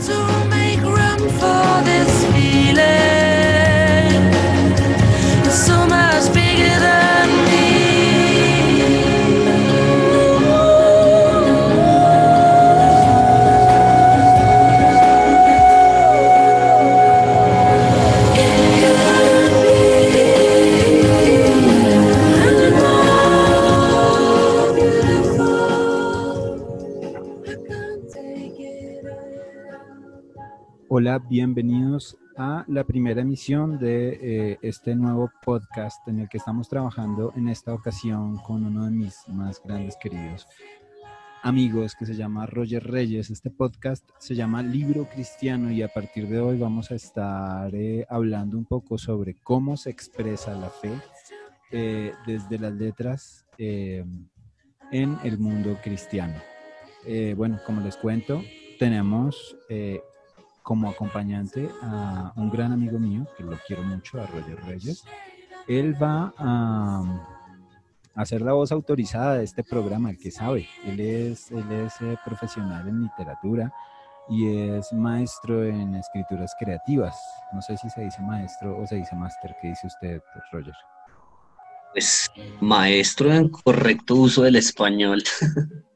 to bienvenidos a la primera emisión de eh, este nuevo podcast en el que estamos trabajando en esta ocasión con uno de mis más grandes queridos amigos que se llama Roger Reyes. Este podcast se llama Libro Cristiano y a partir de hoy vamos a estar eh, hablando un poco sobre cómo se expresa la fe eh, desde las letras en el mundo cristiano. bueno, como les cuento, tenemos como acompañante a un gran amigo mío, que lo quiero mucho, a Roger Reyes. Él va a, hacer la voz autorizada de este programa, el que sabe. Él es, él es eh, profesional en literatura y es maestro en escrituras creativas. No sé si se dice maestro o se dice máster. ¿Qué dice usted, Roger? Pues maestro en correcto uso del español.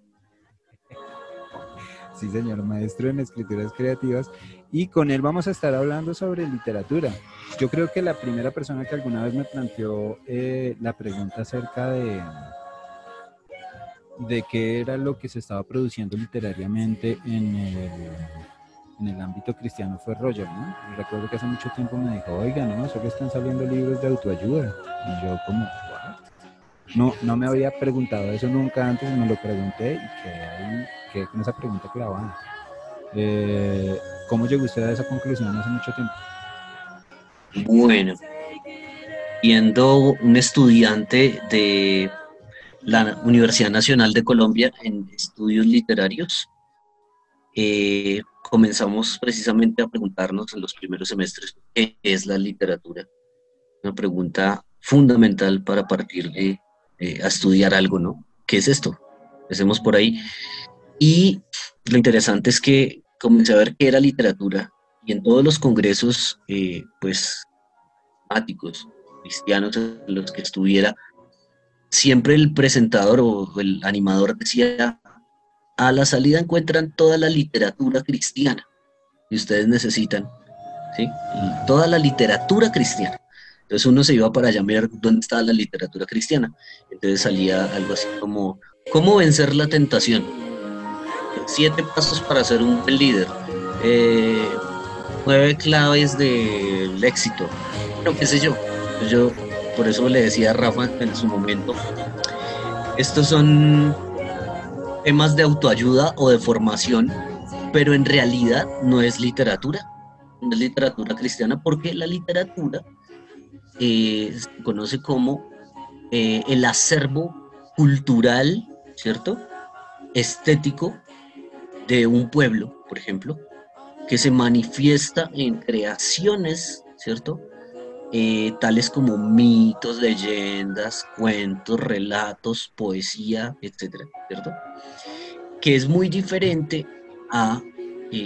Sí, señor, maestro en escrituras creativas. Y con él vamos a estar hablando sobre literatura. Yo creo que la primera persona que alguna vez me planteó eh, la pregunta acerca de, de qué era lo que se estaba produciendo literariamente en el, en el ámbito cristiano fue Roger, ¿no? recuerdo que hace mucho tiempo me dijo, oiga, no, solo están saliendo libros de autoayuda. Y yo como, no, no me había preguntado eso nunca antes, me lo pregunté y que ahí quedé con esa pregunta clavada. Eh, ¿Cómo llegó usted a esa conclusión hace mucho tiempo? Bueno, siendo un estudiante de la Universidad Nacional de Colombia en estudios literarios, eh, comenzamos precisamente a preguntarnos en los primeros semestres qué es la literatura. Una pregunta fundamental para partir de eh, a estudiar algo, ¿no? ¿Qué es esto? Empecemos por ahí. Y lo interesante es que comencé a ver qué era literatura y en todos los congresos, eh, pues, temáticos, cristianos en los que estuviera, siempre el presentador o el animador decía, a la salida encuentran toda la literatura cristiana y ustedes necesitan, ¿sí? toda la literatura cristiana. Entonces uno se iba para allá a ver dónde estaba la literatura cristiana. Entonces salía algo así como, ¿cómo vencer la tentación? Siete pasos para ser un buen líder. Eh, nueve claves del éxito. Bueno, qué sé yo. Yo por eso le decía a Rafa en su momento, estos son temas de autoayuda o de formación, pero en realidad no es literatura. No es literatura cristiana porque la literatura eh, se conoce como eh, el acervo cultural, ¿cierto? Estético de un pueblo, por ejemplo, que se manifiesta en creaciones, ¿cierto? Eh, tales como mitos, leyendas, cuentos, relatos, poesía, etcétera, ¿cierto? Que es muy diferente a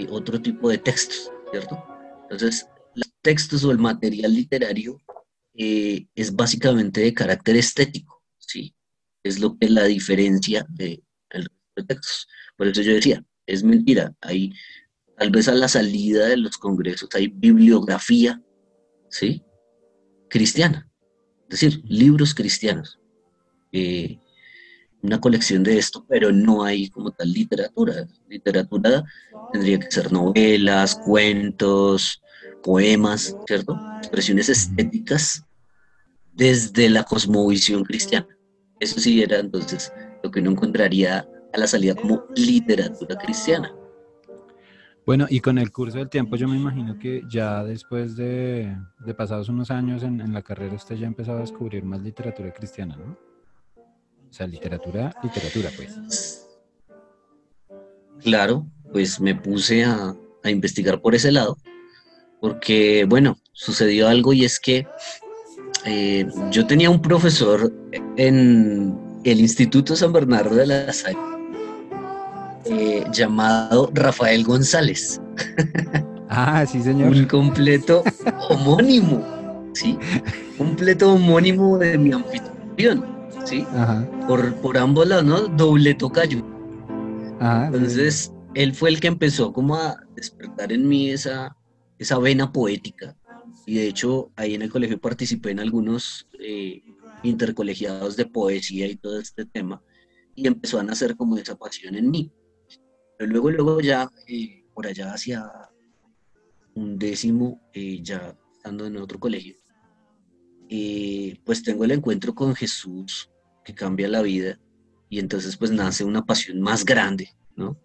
otro tipo de textos, ¿cierto? Entonces, los textos o el material literario eh, es básicamente de carácter estético, ¿sí? Es lo que es la diferencia de, los textos. Por eso yo decía, es mentira, hay, tal vez a la salida de los congresos hay bibliografía, ¿sí? Cristiana, es decir, libros cristianos. Eh, una colección de esto, pero no hay como tal literatura. Literatura tendría que ser novelas, cuentos, poemas, ¿cierto? Expresiones estéticas desde la cosmovisión cristiana. Eso sí era entonces lo que uno encontraría a la salida como literatura cristiana. Bueno, y con el curso del tiempo yo me imagino que ya después de, pasados unos años en, la carrera usted ya empezó a descubrir más literatura cristiana, ¿no? O sea, literatura, literatura, pues. Claro, pues me puse a, a investigar por ese lado, porque, bueno, sucedió algo y es que eh, yo tenía un profesor en el Instituto San Bernardo de la Salle eh, llamado Rafael González. Ah, sí, señor. Un completo homónimo, ¿sí? Completo homónimo de mi anfitrión, ¿sí? Por, por ambos lados, ¿no? Doble tocayo. Entonces, él fue el que empezó como a despertar en mí esa, esa vena poética. Y de hecho, ahí en el colegio participé en algunos eh, intercolegiados de poesía y todo este tema. Y empezó a nacer como esa pasión en mí. Pero luego, luego ya, eh, por allá hacia un décimo, eh, ya estando en otro colegio, pues tengo el encuentro con Jesús que cambia la vida. Y entonces pues nace una pasión más grande, ¿no?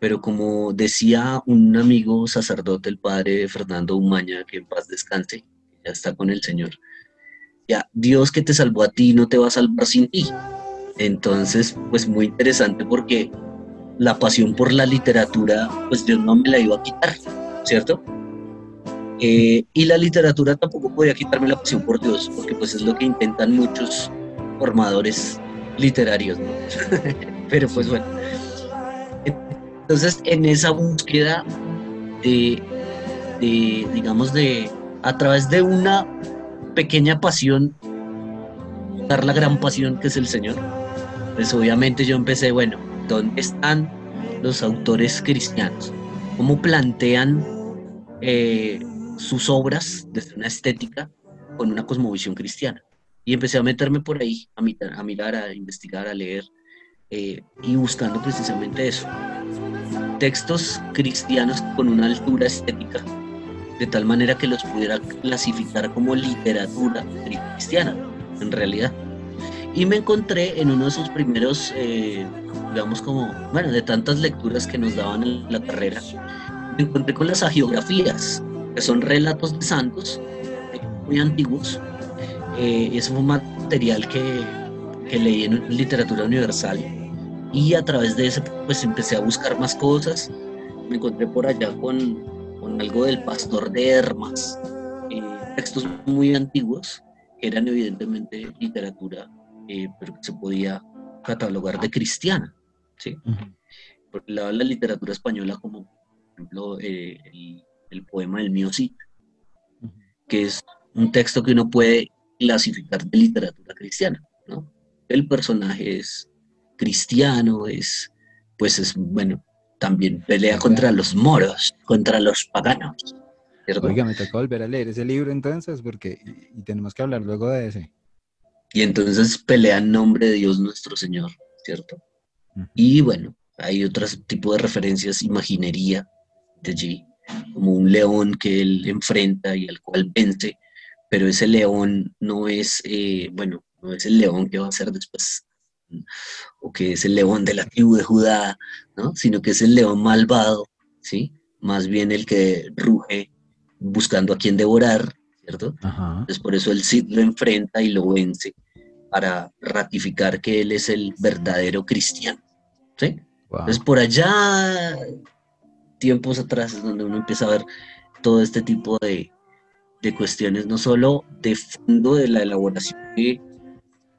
pero como decía un amigo sacerdote, el padre Fernando Umaña, que en paz descanse, ya está con el Señor, ya, Dios que te salvó a ti no te va a salvar sin ti. Entonces, pues muy interesante porque la pasión por la literatura, pues Dios no me la iba a quitar, ¿cierto? Eh, y la literatura tampoco podía quitarme la pasión por Dios, porque pues es lo que intentan muchos formadores literarios, ¿no? Pero pues bueno, entonces, en esa búsqueda de, digamos, de, a través de una pequeña pasión, dar la gran pasión que es el Señor, pues obviamente yo empecé, bueno, ¿dónde están los autores cristianos? ¿Cómo plantean eh, sus obras desde una estética con una cosmovisión cristiana? Y empecé a meterme por ahí, a, mirar, a investigar, a leer, eh, y buscando precisamente eso, textos cristianos con una altura estética, de tal manera que los pudiera clasificar como literatura cristiana, en realidad. Y me encontré en uno de sus primeros, eh, digamos como, bueno, de tantas lecturas que nos daban en la carrera, me encontré con las agiografías, que son relatos de santos muy antiguos. Eh, fue un material que, que leí en literatura universal y a través de eso pues empecé a buscar más cosas. Me encontré por allá con, con algo del pastor de Hermas, eh, textos muy antiguos, que eran evidentemente literatura, eh, pero que se podía catalogar de cristiana. ¿Sí? Por el lado de la literatura española, como por ejemplo eh, el, el, poema del mío Cid, que es un texto que uno puede clasificar de literatura cristiana. ¿no? El personaje es cristiano, es, pues es, bueno, también pelea contra los moros, contra los paganos. Oiga, me tocó volver a leer ese libro entonces, porque y, tenemos que hablar luego de ese. Y entonces pelea en nombre de Dios nuestro Señor, ¿cierto? Y bueno, hay otro tipo de referencias, imaginería de allí, como un león que él enfrenta y al cual vence, pero ese león no es, eh, bueno, no es el león que va a ser después o que es el león de la tribu de Judá, ¿no? sino que es el león malvado, ¿sí? más bien el que ruge buscando a quien devorar, ¿cierto? Entonces por eso el Cid lo enfrenta y lo vence para ratificar que él es el verdadero cristiano. ¿sí? Entonces por allá, tiempos atrás, es donde uno empieza a ver todo este tipo de, de cuestiones, no solo de fondo de la elaboración de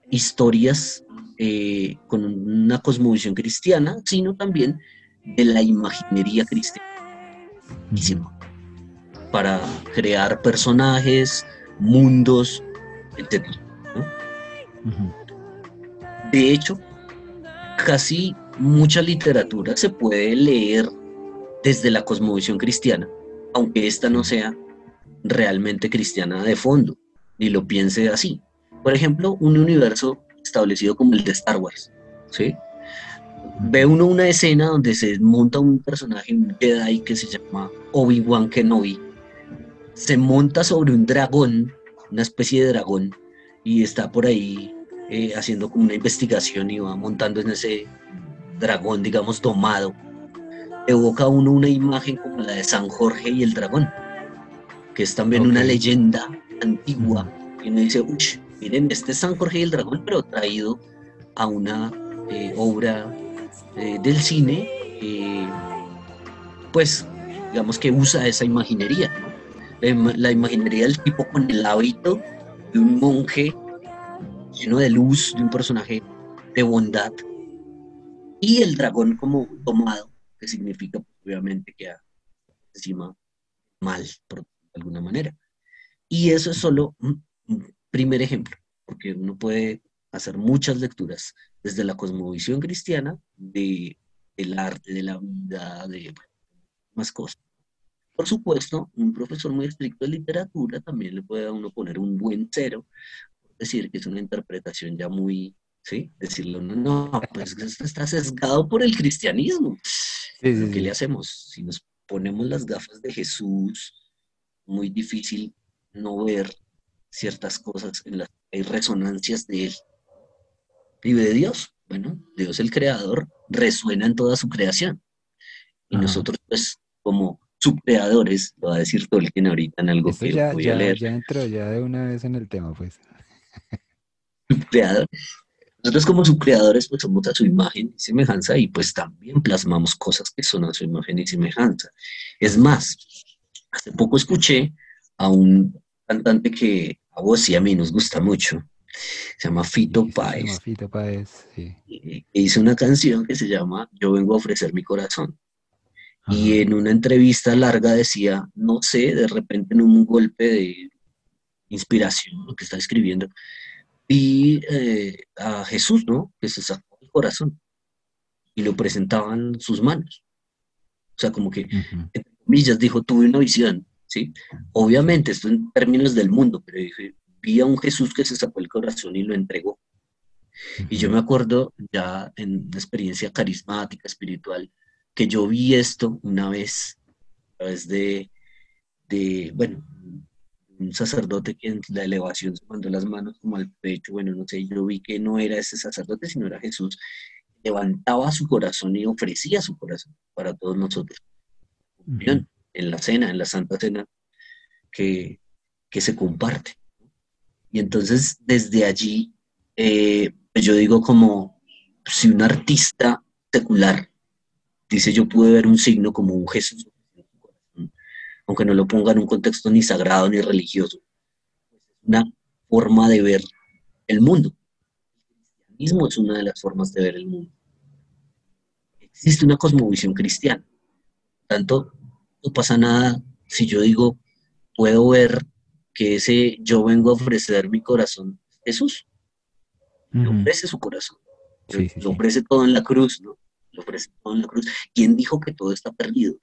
historias eh, con una cosmovisión cristiana, sino también de la imaginería cristiana. Para crear personajes, mundos, etc. De hecho, casi mucha literatura se puede leer desde la cosmovisión cristiana, aunque esta no sea realmente cristiana de fondo, ni lo piense así. Por ejemplo, un universo establecido como el de Star Wars, ¿sí? Ve uno una escena donde se monta un personaje, un Jedi que se llama Obi-Wan Kenobi, se monta sobre un dragón, una especie de dragón, y está por ahí eh, haciendo como una investigación y va montando en ese dragón, digamos, domado. Evoca uno una imagen como la de San Jorge y el dragón, que es también una leyenda antigua, y uno dice, uy, miren, este es San Jorge y el Dragón, pero traído a una eh, obra eh, del cine, eh, pues digamos que usa esa imaginería, la, imaginería del tipo con el hábito de un monje lleno de luz, de un personaje de bondad, y el dragón como tomado, que significa obviamente que encima mal, por alguna manera. Y eso es solo un, primer ejemplo, porque uno puede hacer muchas lecturas desde la cosmovisión cristiana de, del arte, de la vida, de más cosas. Por supuesto, un profesor muy estricto de literatura también le puede a uno poner un buen cero, decir que es una interpretación ya muy, ¿sí? Decirlo, no, no, pues esto está sesgado por el cristianismo. ¿Qué le hacemos? Si nos ponemos las gafas de Jesús, muy difícil no ver ciertas cosas en las que hay resonancias de él. Vive de Dios. Bueno, Dios el creador resuena en toda su creación. Y nosotros, pues, como subcreadores, lo va a decir Tolkien ahorita en algo que ya, voy a leer. Ya entró ya de una vez en el tema, pues. Subcreador. Nosotros como subcreadores, pues somos a su imagen y semejanza y pues también plasmamos cosas que son a su imagen y semejanza. Es más, hace poco escuché a un cantante que a vos y a mí nos gusta mucho. Se llama Fito Páez. Fito Páez, sí. hizo una canción que se llama Yo vengo a ofrecer mi corazón. Y en una entrevista larga decía, no sé, de repente en un golpe de inspiración, lo que está escribiendo, vi eh, a Jesús, ¿no? Que se sacó el corazón y lo presentaban sus manos. O sea, como que, en comillas, dijo, tuve una visión, ¿sí? Obviamente, esto en términos del mundo, pero dije, vi a un Jesús que se sacó el corazón y lo entregó. Y yo me acuerdo ya en una experiencia carismática, espiritual, que yo vi esto una vez, a través de, de bueno, un sacerdote que en la elevación se mandó las manos como al pecho, bueno, no sé, yo vi que no era ese sacerdote, sino era Jesús, levantaba su corazón y ofrecía su corazón para todos nosotros. En la cena, en la Santa Cena, que, que se comparte. Y entonces, desde allí, eh, pues yo digo como si un artista secular dice yo pude ver un signo como un Jesús, aunque no lo ponga en un contexto ni sagrado ni religioso, una forma de ver el mundo. El cristianismo es una de las formas de ver el mundo. Existe una cosmovisión cristiana. Tanto, no pasa nada si yo digo, puedo ver que ese yo vengo a ofrecer mi corazón, Jesús. Le ofrece su corazón. lo ofrece todo en la cruz, ¿no? Lo ofrece todo en la cruz. ¿Quién dijo que todo está perdido?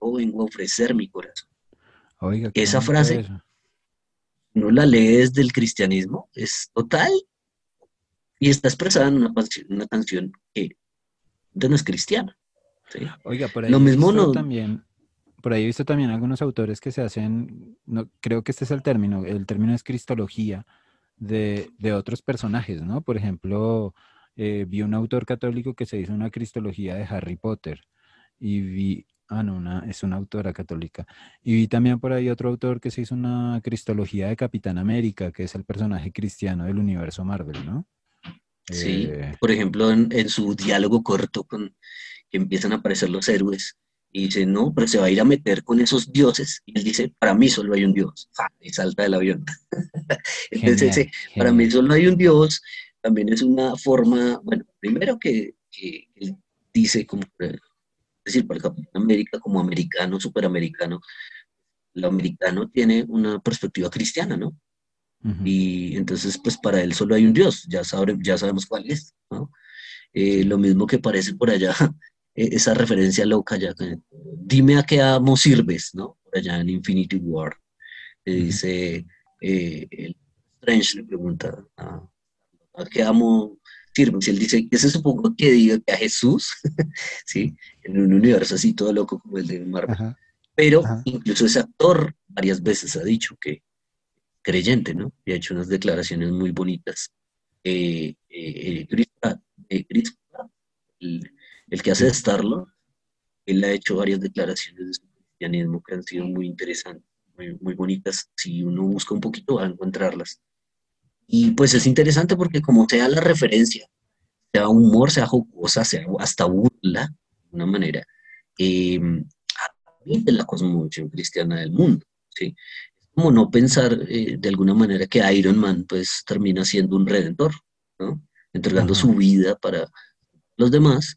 Yo vengo a ofrecer mi corazón. Oiga, Esa frase, no la lee desde el cristianismo, es total. Y está expresada en una, una canción que no es cristiana. Oiga, por ahí Lo mismo no... también, por ahí he visto también algunos autores que se hacen, no, creo que este es el término, el término es cristología de, de otros personajes, ¿no? Por ejemplo, eh, vi un autor católico que se hizo una cristología de Harry Potter y vi, ah, no, una, es una autora católica. Y vi también por ahí otro autor que se hizo una cristología de Capitán América, que es el personaje cristiano del universo Marvel, ¿no? Sí, eh, por ejemplo, en, su diálogo corto con que empiezan a aparecer los héroes, y dice, no, pero se va a ir a meter con esos dioses. Y él dice, para mí solo hay un dios. Y salta del avión. Entonces dice, para mí solo hay un dios, también es una forma, bueno, primero que, él dice, como, es decir, para el Capitán América, como americano, superamericano, el americano tiene una perspectiva cristiana, ¿no? Y entonces, pues para él solo hay un Dios, ya, ya sabemos cuál es, ¿no? Eh, lo mismo que parece por allá, e, esa referencia loca ya, dime a qué amo sirves, ¿no? Por allá en Infinity War, le dice, eh, el Strange le pregunta a, que amo sirve. Si él dice, que se supongo que diga que a Jesús? ¿Sí? En un universo así todo loco como el de Marvel. Pero incluso ese actor varias veces ha dicho que creyente, ¿no? Y ha hecho unas declaraciones muy bonitas. Eh, eh, eh Chris, el, el, que hace de Starlo, él ha hecho varias declaraciones de su cristianismo que han sido muy interesantes, muy, muy bonitas. Si uno busca un poquito va a encontrarlas. Y pues es interesante porque como sea la referencia, sea humor, sea jocosa, sea hasta burla, de una manera, eh, de la cosmovisión cristiana del mundo. ¿sí? Es como no pensar eh, de alguna manera que Iron Man pues termina siendo un redentor, ¿no? entregando su vida para los demás.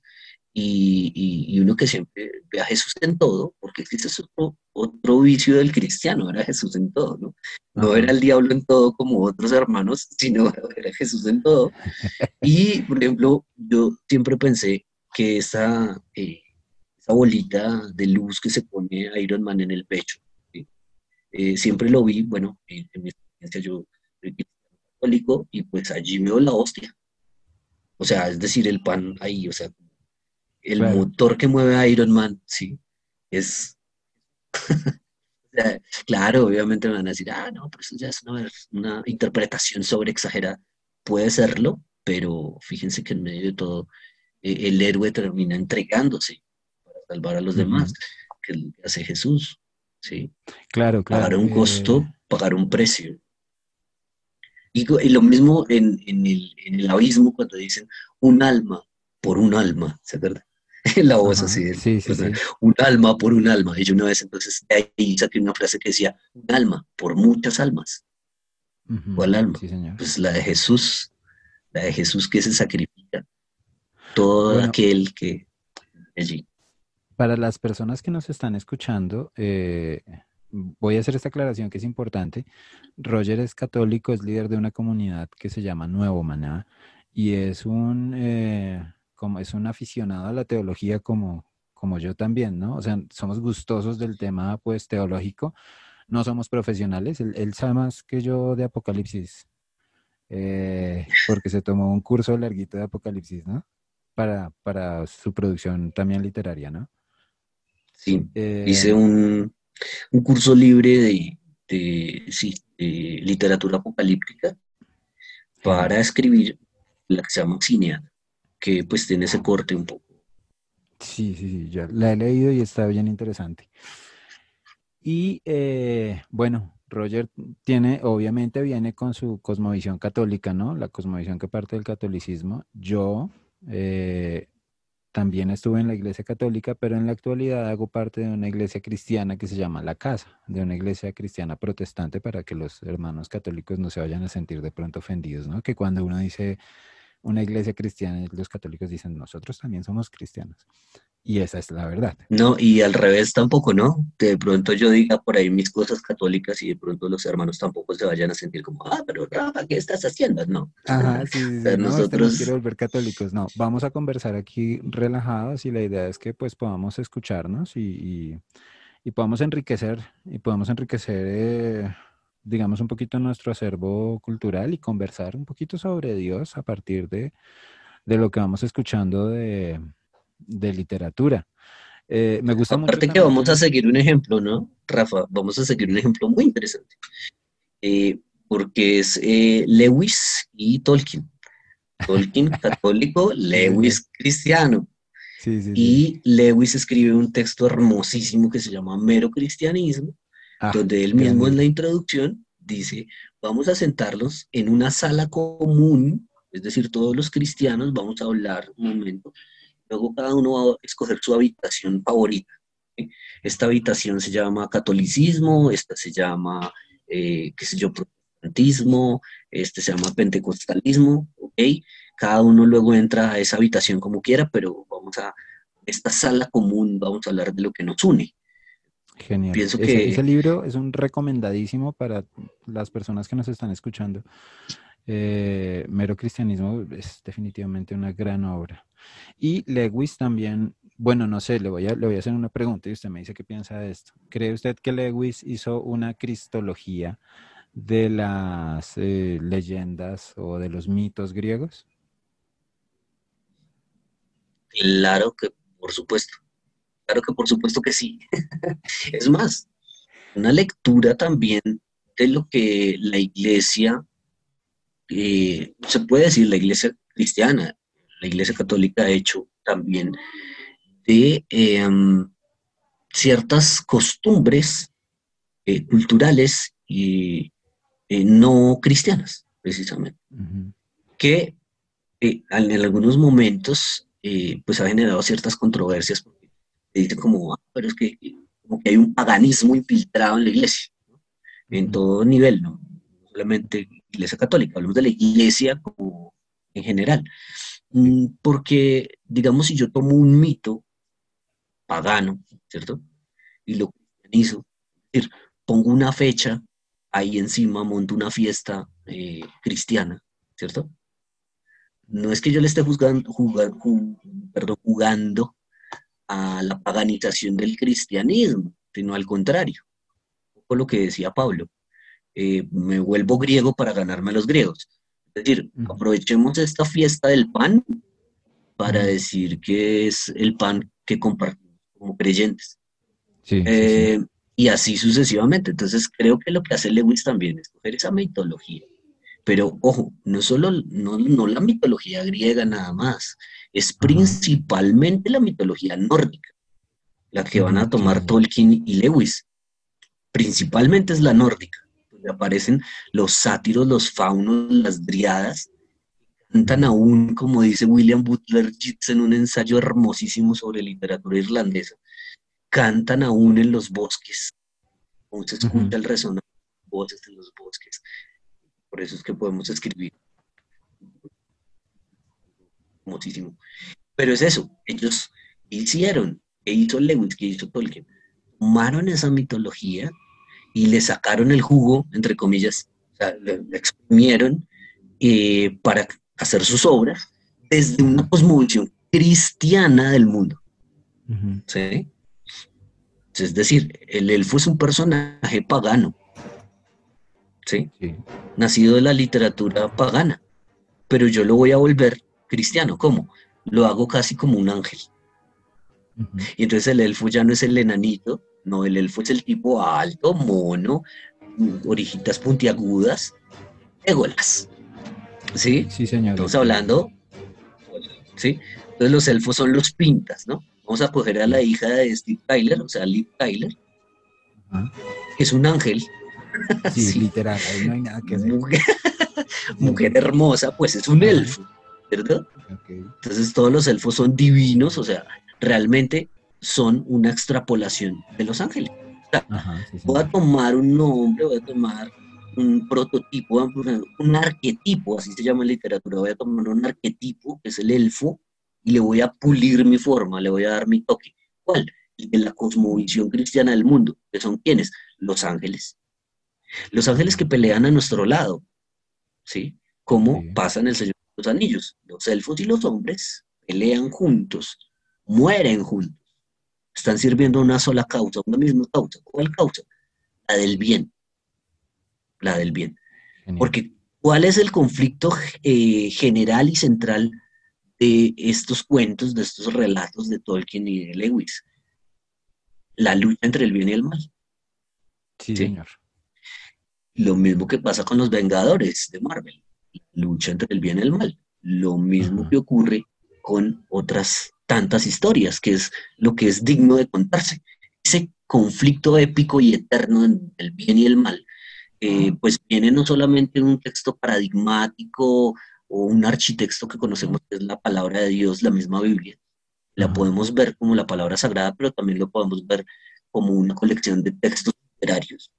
Y, uno que siempre ve a Jesús en todo, porque existe otro, otro vicio del cristiano, era Jesús en todo, ¿no? No era el diablo en todo como otros hermanos, sino era Jesús en todo. Y, por ejemplo, yo siempre pensé que esa, eh, esa bolita de luz que se pone Iron Man en el pecho, eh, siempre lo vi, bueno, en, mi experiencia yo soy católico y pues allí veo la hostia. O sea, es decir, el pan ahí, o sea, el motor que mueve a Iron Man, sí, es... claro, obviamente me van a decir, ah, no, pero eso ya es una, interpretación sobre exagerada. Puede serlo, pero fíjense que en medio de todo, eh, el héroe termina entregándose para salvar a los demás, que hace Jesús, ¿sí? Claro, claro. Pagar un costo, eh. pagar un precio. Y, lo mismo en, el, en el abismo cuando dicen un alma por un alma, ¿se acuerdan? la voz así. Sí, sí, sí. Un alma por un alma. Y yo una vez entonces de ahí saqué una frase que decía, un alma por muchas almas. ¿Cuál alma? Pues la de Jesús, la de Jesús que se sacrifica. Todo aquel que allí. Para las personas que nos están escuchando, eh, voy a hacer esta aclaración que es importante. Roger es católico, es líder de una comunidad que se llama Nuevo Maná y es un... Eh, como es un aficionado a la teología como, como yo también, ¿no? O sea, somos gustosos del tema, pues, teológico. No somos profesionales. Él, sabe más que yo de Apocalipsis, eh, porque se tomó un curso larguito de Apocalipsis, ¿no? Para, para su producción también literaria, ¿no? Sí, eh, hice un, un, curso libre de, de, sí, de literatura apocalíptica para escribir la que se llama Cineada que pues tiene ese corte un poco. Sí, sí, sí, ya la he leído y está bien interesante. Y eh, bueno, Roger tiene, obviamente viene con su cosmovisión católica, ¿no? La cosmovisión que parte del catolicismo. Yo eh, también estuve en la iglesia católica, pero en la actualidad hago parte de una iglesia cristiana que se llama La Casa, de una iglesia cristiana protestante para que los hermanos católicos no se vayan a sentir de pronto ofendidos, ¿no? Que cuando uno dice una iglesia cristiana y los católicos dicen, nosotros también somos cristianos. Y esa es la verdad. No, y al revés tampoco, ¿no? De pronto yo diga por ahí mis cosas católicas y de pronto los hermanos tampoco se vayan a sentir como, ah, pero Rafa, ¿qué estás haciendo? No. Ajá, sí, sí, sí. nosotros... quiero volver católicos. No, vamos a conversar aquí relajados y la idea es que pues podamos escucharnos y, y, podamos enriquecer, y podamos enriquecer... Eh, digamos, un poquito nuestro acervo cultural y conversar un poquito sobre Dios a partir de, lo que vamos escuchando de, literatura. Eh, me gusta Aparte que vamos a seguir un ejemplo, ¿no, Rafa? Vamos a seguir un ejemplo muy interesante. Eh, porque es eh, Lewis y Tolkien. Tolkien católico, Lewis cristiano. y Lewis escribe un texto hermosísimo que se llama Mero Cristianismo, Ah, donde él mismo en la introducción dice, vamos a sentarlos en una sala común, es decir, todos los cristianos vamos a hablar un momento, luego cada uno va a escoger su habitación favorita. Esta habitación se llama catolicismo, esta se llama, eh, qué sé yo, protestantismo, este se llama pentecostalismo, ¿ok? Cada uno luego entra a esa habitación como quiera, pero vamos a, esta sala común, vamos a hablar de lo que nos une. Genial. Pienso que... Ese, libro es un recomendadísimo para las personas que nos están escuchando. Eh, Mero Cristianismo es definitivamente una gran obra. Y Lewis también, bueno, no sé, le voy, a, le voy a hacer una pregunta y usted me dice qué piensa de esto. ¿Cree usted que Lewis hizo una cristología de las eh, leyendas o de los mitos griegos? Claro que, por supuesto. Claro que por supuesto que sí. es más, una lectura también de lo que la iglesia, eh, se puede decir la iglesia cristiana, la iglesia católica ha hecho también de em, ciertas costumbres eh, culturales y eh, no cristianas, precisamente, que en algunos momentos pues ha generado ciertas controversias dice como, ah, pero es que, como que hay un paganismo infiltrado en la iglesia, en todo nivel, ¿no? solamente iglesia católica, hablamos de la iglesia como en general. Mm, porque, digamos, si yo tomo un mito pagano, ¿cierto? Y lo cristianizo, es decir, pongo una fecha ahí encima, monto una fiesta eh, cristiana, ¿cierto? No es que yo le esté juzgando, perdón, jugando a la paganización del cristianismo, sino al contrario, por lo que decía Pablo, eh, me vuelvo griego para ganarme a los griegos. Es decir, aprovechemos esta fiesta del pan para decir que es el pan que compartimos como creyentes. Eh, y así sucesivamente. Entonces creo que lo que hace Lewis también es coger esa mitología. Pero ojo, no solo no, la mitología griega nada más, es principalmente la mitología nórdica, la que van a tomar Tolkien y Lewis. Principalmente es la nórdica aparecen los sátiros, los faunos, las driadas, cantan aún, como dice William Butler Yeats en un ensayo hermosísimo sobre literatura irlandesa, cantan aún en los bosques, aún se escucha el resonar de voces en los bosques. Por eso es que podemos escribir. Hermosísimo. Pero es eso, ellos hicieron, que hizo Lewis, que hizo Tolkien, tomaron esa mitología y le sacaron el jugo, entre comillas, o sea, le, exprimieron eh, para hacer sus obras desde una cosmovisión cristiana del mundo. ¿Sí? Es decir, el elfo es un personaje pagano, ¿sí? Nacido de la literatura pagana, pero yo lo voy a volver cristiano. ¿Cómo? Lo hago casi como un ángel. Y entonces el elfo ya no es el enanito, no, el elfo es el tipo alto, mono, orejitas puntiagudas, égolas. ¿Sí? Sí, señor. Estamos hablando, ¿sí? Entonces los elfos son los pintas, ¿no? Vamos a coger a la hija de Steve Tyler, o sea, Liv Tyler, que es un ángel. Sí, literal, ahí no hay nada que hacer. Mujer, hermosa, pues es un elfo, ¿verdad? Entonces todos los elfos son divinos, o sea, realmente son una extrapolación de los ángeles. Voy a tomar un nombre, voy a tomar un prototipo, un arquetipo, así se llama en literatura, voy a tomar un arquetipo, que es el elfo, y le voy a pulir mi forma, le voy a dar mi toque. ¿Cuál? El de la cosmovisión cristiana del mundo, que son quienes? Los ángeles. Los ángeles que pelean a nuestro lado, ¿sí? Como pasa en el Señor de los Anillos. Los elfos y los hombres pelean juntos, mueren juntos están sirviendo una sola causa, una misma causa. ¿Cuál causa? La del bien. La del bien. Porque ¿cuál es el conflicto eh, general y central de estos cuentos, de estos relatos de Tolkien y de Lewis? La lucha entre el bien y el mal. Sí, señor. Lo mismo que pasa con los Vengadores de Marvel. lucha entre el bien y el mal. Lo mismo que ocurre con otras tantas historias, que es lo que es digno de contarse. Ese conflicto épico y eterno del bien y el mal, eh, pues viene no solamente en un texto paradigmático o un architecto que conocemos, que es la palabra de Dios, la misma Biblia. La podemos ver como la palabra sagrada, pero también lo podemos ver como una colección de textos literarios.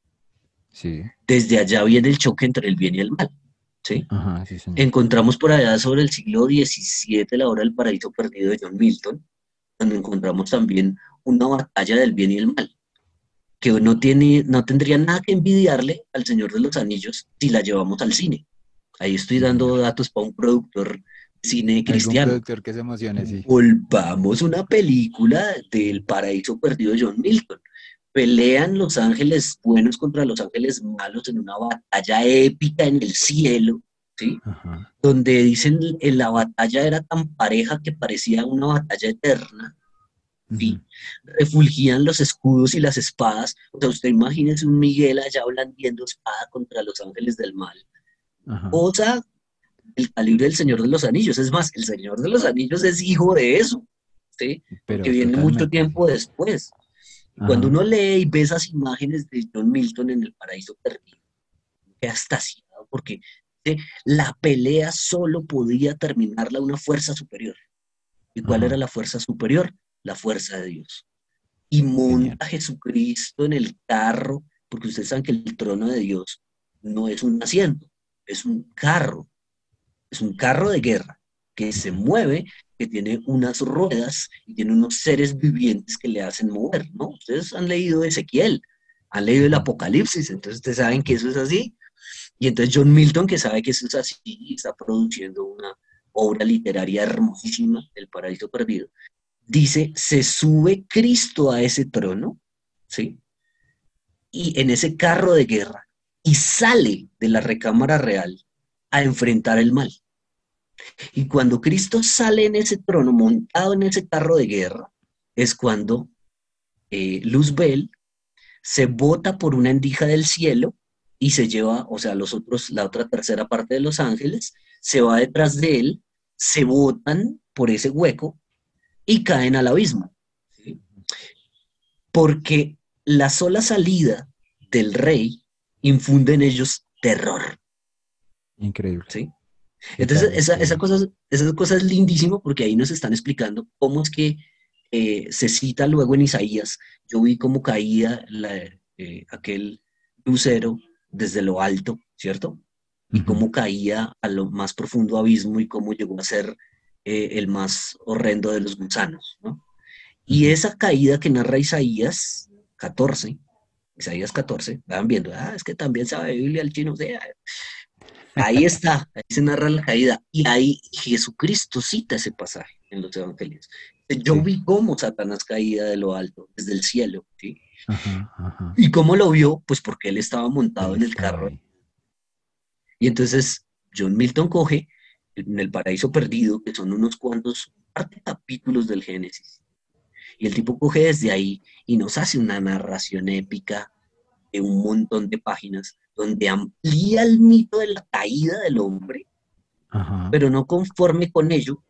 Sí. Desde allá viene el choque entre el bien y el mal. ¿sí? Encontramos por allá sobre el siglo XVII la obra del paraíso perdido de John Milton, donde encontramos también una batalla del bien y el mal, que no, tiene, no tendría nada que envidiarle al Señor de los Anillos si la llevamos al cine. Ahí estoy dando datos para un productor cine cristiano. productor que se emocione, sí. Volvamos una película del paraíso perdido de John Milton pelean los ángeles buenos contra los ángeles malos en una batalla épica en el cielo, ¿sí? Donde dicen que la batalla era tan pareja que parecía una batalla eterna. ¿sí? Refulgían los escudos y las espadas. O sea, usted imagínese un Miguel allá blandiendo espada contra los ángeles del mal. Cosa el calibre del Señor de los Anillos. Es más, el Señor de los Anillos es hijo de eso, ¿sí? que viene mucho tiempo después. Cuando uno lee y ve esas imágenes de John Milton en El Paraíso Perdido, queda estasiado porque la pelea solo podía terminarla una fuerza superior. ¿Y cuál era la fuerza superior? La fuerza de Dios. Y monta a Jesucristo en el carro, porque ustedes saben que el trono de Dios no es un asiento, es un carro. Es un carro de guerra que se mueve, que tiene unas ruedas y tiene unos seres vivientes que le hacen mover, ¿no? Ustedes han leído Ezequiel, han leído el Apocalipsis, entonces ustedes saben que eso es así. Y entonces John Milton, que sabe que eso es así, está produciendo una obra literaria hermosísima, El Paraíso Perdido, dice, se sube Cristo a ese trono, ¿sí? Y en ese carro de guerra, y sale de la recámara real a enfrentar el mal. Y cuando Cristo sale en ese trono, montado en ese carro de guerra, es cuando eh, Luzbel se bota por una endija del cielo y se lleva, o sea, los otros, la otra tercera parte de los ángeles, se va detrás de él, se botan por ese hueco y caen al abismo. Porque la sola salida del rey infunde en ellos terror. Increíble. ¿Sí? Entonces, esa, esa, cosa, esa cosa es lindísimo porque ahí nos están explicando cómo es que eh, se cita luego en Isaías. Yo vi cómo caía eh, aquel lucero desde lo alto, ¿cierto? Y cómo caía a lo más profundo abismo y cómo llegó a ser eh, el más horrendo de los gusanos, ¿no? Y esa caída que narra Isaías 14, Isaías 14, van viendo, ah, es que también sabe Biblia el chino, sea, ahí está, ahí se narra la caída, y ahí Jesucristo cita ese pasaje en los evangelios. Yo vi cómo Satanás caía de lo alto, desde el cielo, ¿sí? ¿Y cómo lo vio? Pues porque él estaba montado en el carro. Y entonces John Milton coge en el paraíso perdido, que son unos cuantos capítulos del Génesis, y el tipo coge desde ahí y nos hace una narración épica de un montón de páginas donde amplía el mito de la caída del hombre, pero no conforme con ello,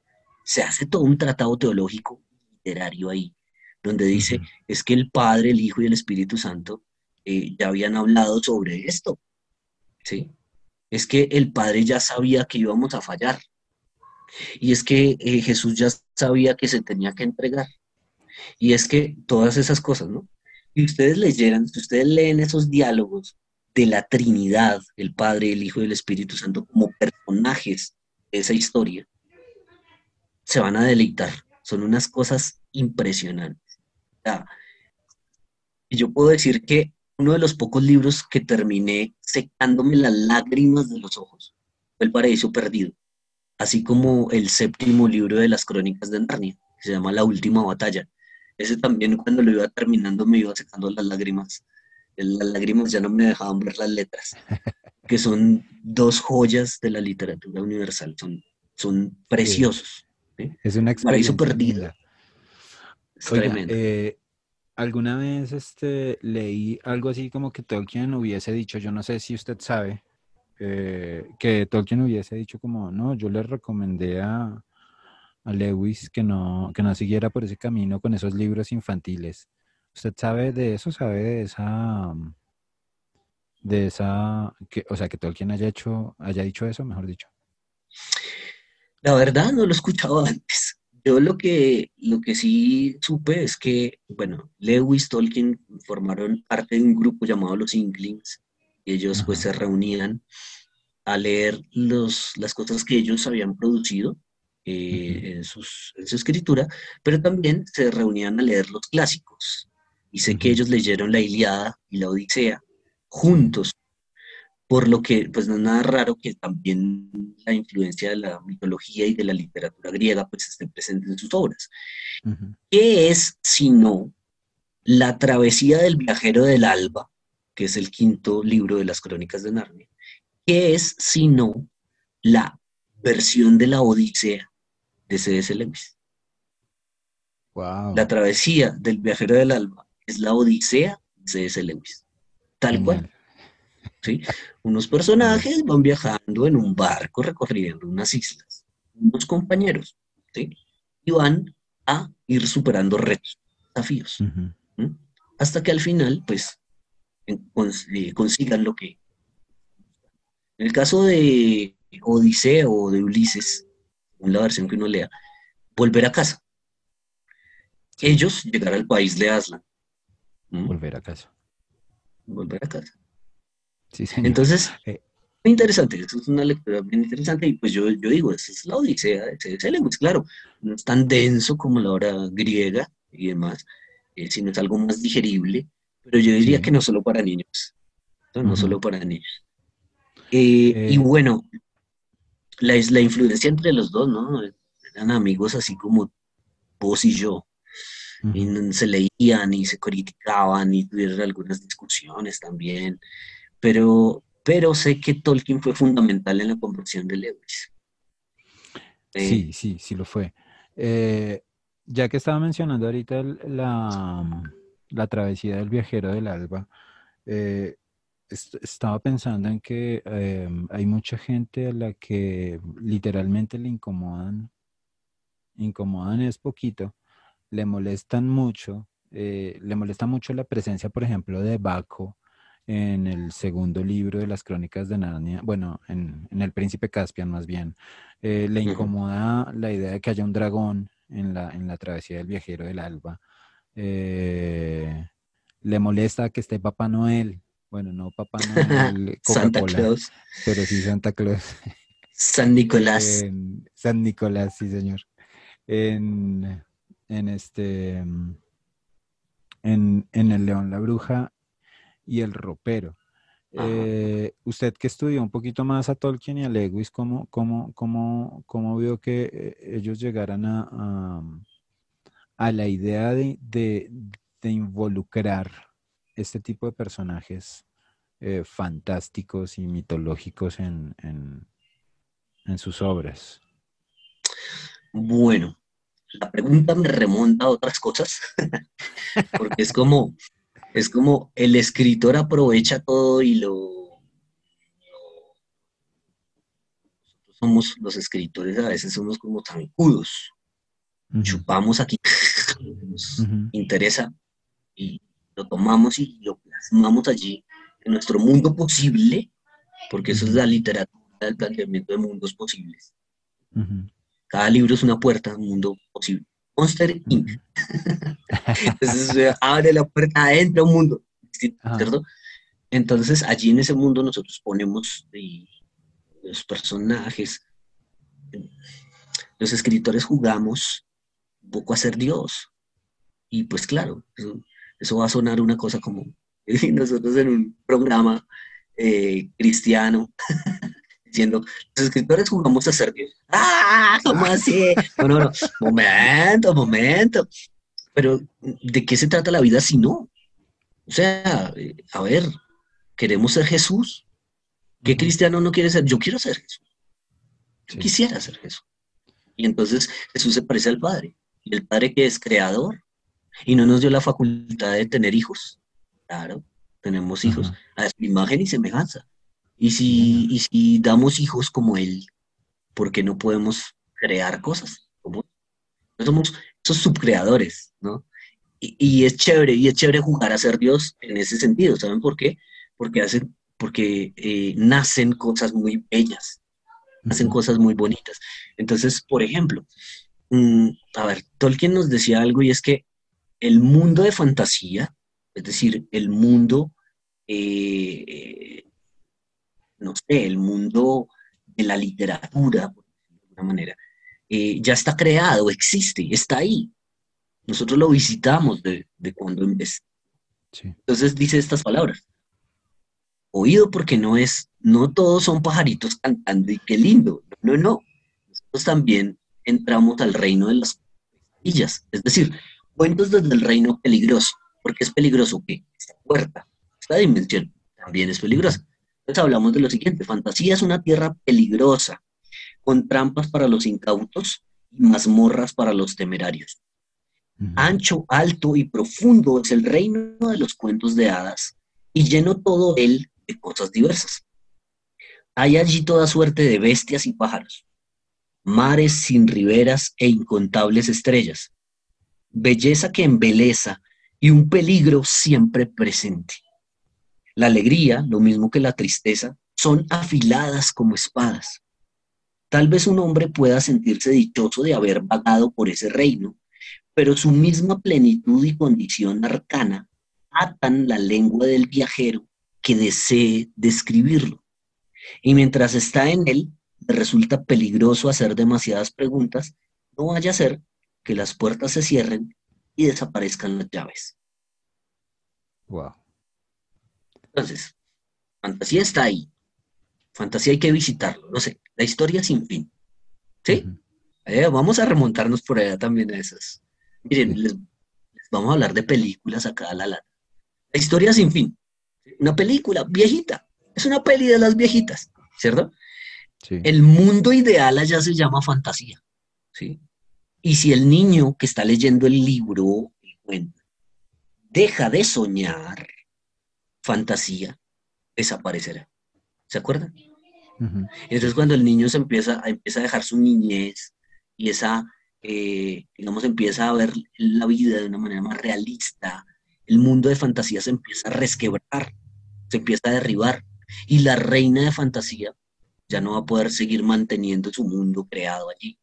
se hace todo un tratado teológico literario ahí, donde dice, es que el Padre, el Hijo y el Espíritu Santo eh, ya habían hablado sobre esto, ¿sí? Es que el Padre ya sabía que íbamos a fallar, y es que eh, Jesús ya sabía que se tenía que entregar, y es que todas esas cosas, ¿no? Y ustedes leyeran, si ustedes leen esos diálogos de la Trinidad, el Padre, el Hijo y el Espíritu Santo, como personajes de esa historia, se van a deleitar. Son unas cosas impresionantes. y yo puedo decir que uno de los pocos libros que terminé secándome las lágrimas de los ojos fue El Paraíso Perdido, así como el séptimo libro de las Crónicas de Narnia, que se llama La Última Batalla. Ese también cuando lo iba terminando me iba secando las lágrimas. Las lágrimas ya no me dejaban ver las letras, que son dos joyas de la literatura universal, son, son preciosos. Es una experiencia. perdida. Eh, alguna vez este, leí algo así como que Tolkien hubiese dicho, yo no sé si usted sabe, eh, que Tolkien hubiese dicho como, no, yo le recomendé a, a Lewis que no, que no siguiera por ese camino con esos libros infantiles. ¿Usted sabe de eso? ¿Sabe de esa, de esa, que, o sea, que Tolkien haya hecho, haya dicho eso, mejor dicho? La verdad no lo he escuchado antes. Yo lo que, lo que sí supe es que, bueno, Lewis, Tolkien formaron parte de un grupo llamado los Inklings. Y ellos pues se reunían a leer los, las cosas que ellos habían producido eh, en, su escritura, pero también se reunían a leer los clásicos. Y sé que ellos leyeron la Iliada y la Odisea juntos, por lo que pues no es nada raro que también la influencia de la mitología y de la literatura griega pues esté presente en sus obras. ¿Qué es sino la travesía del viajero del alba, que es el quinto libro de las crónicas de Narnia? ¿Qué es sino la versión de la Odisea de C.S. Lewis. La travesía del viajero del alba es la odisea de C.S. Lewis. Tal cual. ¿Sí? Unos personajes van viajando en un barco recorriendo unas islas. Unos compañeros. ¿sí? Y van a ir superando retos, desafíos. Hasta que al final, pues, eh, consigan lo que. En el caso de Odisea o de Ulises, la versión que uno lea, volver a casa. Ellos llegar al país de Aslan. ¿Mm? Volver a casa. Volver a casa. Sí, señor. Entonces, eh, muy interesante, eso es una lectura bien interesante y pues yo, yo digo, esa es la Odisea de C.S. Lewis, claro, no es tan denso como la obra griega y demás, eh, sino es algo más digerible, pero yo diría que no solo para niños, no, solo para niños. Eh, y bueno, la, la influencia entre los dos, ¿no? Eran amigos así como vos y yo. Y se leían y se criticaban y tuvieron algunas discusiones también. Pero, pero sé que Tolkien fue fundamental en la conversión de Lewis. sí, sí, sí lo fue. Eh, ya que estaba mencionando ahorita la, la, travesía del viajero del alba, eh, estaba pensando en que em, hay mucha gente a la que literalmente le incomodan, incomodan es poquito, le molestan mucho, eh, le molesta mucho la presencia, por ejemplo, de Baco en el segundo libro de las crónicas de Narnia, bueno, en, El Príncipe Caspian más bien, eh, le incomoda la idea de que haya un dragón en la, en la travesía del viajero del alba. Eh, le molesta que esté Papá Noel bueno, no Papá Noel, Santa Claus. Pero sí Santa Claus. San Nicolás. San Nicolás, sí, señor. En, este. En, El León, la Bruja y El Ropero. Eh, usted que estudió un poquito más a Tolkien y a Lewis, ¿cómo, cómo, cómo, cómo vio que eh, ellos llegaran a, a, la idea de, de, de involucrar este tipo de personajes eh, fantásticos y mitológicos en, sus obras? Bueno, la pregunta me remonta a otras cosas, porque es como, es como el escritor aprovecha todo y lo... Nosotros somos los escritores, a veces somos como zancudos, chupamos aquí, nos interesa y lo tomamos y lo plasmamos allí en nuestro mundo posible, porque eso es la literatura, el planteamiento de mundos posibles. Cada libro es una puerta a un mundo posible. Monster Inc. Entonces abre la puerta adentro a un mundo, ¿cierto? Entonces allí en ese mundo nosotros ponemos los personajes. Los escritores jugamos un poco a ser Dios. Y pues claro, eso va a sonar una cosa como nosotros en un programa eh, cristiano diciendo, los escritores jugamos a ser Dios. ¡Ah! ¿Cómo así? No, no, no. Momento, momento. Pero, ¿de qué se trata la vida si no? O sea, a ver, ¿queremos ser Jesús? ¿Qué cristiano no quiere ser? Yo quiero ser Jesús. Yo quisiera ser Jesús. Y entonces Jesús se parece al Padre. Y el Padre que es creador, y no nos dio la facultad de tener hijos. Claro, tenemos hijos a su imagen y semejanza. Y si, si damos hijos como Él, ¿por qué no podemos crear cosas? Como somos esos subcreadores, ¿no? Y, es chévere, y es chévere jugar a ser Dios en ese sentido. ¿Saben por qué? Porque hacen, porque eh, nacen cosas muy bellas, hacen cosas muy bonitas. Entonces, por ejemplo, mm, a ver, Tolkien nos decía algo y es que el mundo de fantasía, es decir, el mundo, eh, no sé, el mundo de la literatura, de alguna manera, eh, ya está creado, existe, está ahí. Nosotros lo visitamos de, cuando en vez. Entonces dice estas palabras. Oído porque no es, no todos son pajaritos cantando y qué lindo. No, no. Nosotros también entramos al reino de las pesadillas. Es decir, Cuentos desde el reino peligroso. ¿Por qué es peligroso? Que esta puerta, esta dimensión también es peligrosa. Entonces hablamos de lo siguiente, fantasía es una tierra peligrosa, con trampas para los incautos y mazmorras para los temerarios. Ancho, alto y profundo es el reino de los cuentos de hadas y lleno todo él de cosas diversas. Hay allí toda suerte de bestias y pájaros, mares sin riberas e incontables estrellas, belleza que embeleza y un peligro siempre presente. La alegría, lo mismo que la tristeza, son afiladas como espadas. Tal vez un hombre pueda sentirse dichoso de haber vagado por ese reino, pero su misma plenitud y condición arcana atan la lengua del viajero que desee describirlo. Y mientras está en él, resulta peligroso hacer demasiadas preguntas, no vaya a ser que las puertas se cierren y desaparezcan las llaves. Wow. Entonces, fantasía está ahí. Fantasía hay que visitarlo. No sé, la historia sin fin. ¿Sí? Eh, vamos a remontarnos por allá también a esas. Miren, les, vamos a hablar de películas acá a la lata. La historia sin fin. Una película viejita. Es una peli de las viejitas, ¿cierto? Sí. El mundo ideal allá se llama fantasía. ¿sí? Y si el niño que está leyendo el libro, el cuento, deja de soñar fantasía, desaparecerá. ¿Se acuerdan? Entonces cuando el niño se empieza, empieza a dejar su niñez y esa, eh, digamos, empieza a ver la vida de una manera más realista, el mundo de fantasía se empieza a resquebrar, se empieza a derribar y la reina de fantasía ya no va a poder seguir manteniendo su mundo creado allí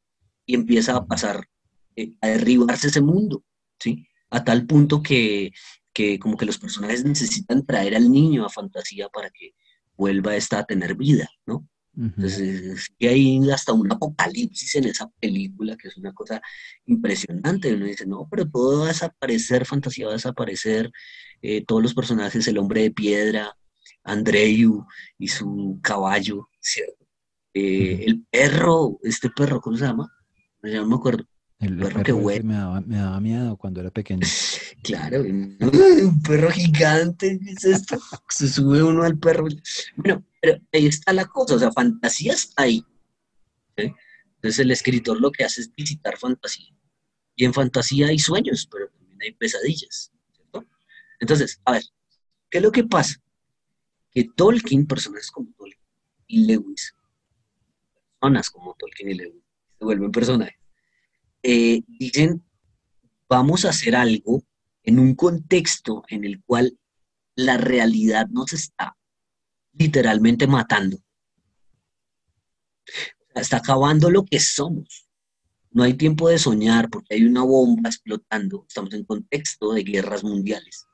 y empieza a pasar, eh, a derribarse ese mundo, ¿sí? A tal punto que, que como que los personajes necesitan traer al niño a fantasía para que vuelva esta a tener vida, ¿no? Entonces, y hay hasta un apocalipsis en esa película, que es una cosa impresionante. Uno dice, no, pero todo va a desaparecer, fantasía va a desaparecer, eh, todos los personajes, el hombre de piedra, Andreu y su caballo, ¿cierto? Eh, el perro, este perro, ¿cómo se llama? Ya no me acuerdo. El, perro, que huele. Me daba, me daba, miedo cuando era pequeño. claro, un perro gigante, ¿qué es esto? Se sube uno al perro. Bueno, pero ahí está la cosa, o sea, fantasía está ahí. Entonces el escritor lo que hace es visitar fantasía. Y en fantasía hay sueños, pero también hay pesadillas. ¿cierto? Entonces, a ver, ¿qué es lo que pasa? Que Tolkien, personajes como Tolkien y Lewis, personas como Tolkien y Lewis, se vuelven personajes eh, dicen, vamos a hacer algo en un contexto en el cual la realidad nos está literalmente matando. Está acabando lo que somos. No hay tiempo de soñar porque hay una bomba explotando. Estamos en contexto de guerras mundiales.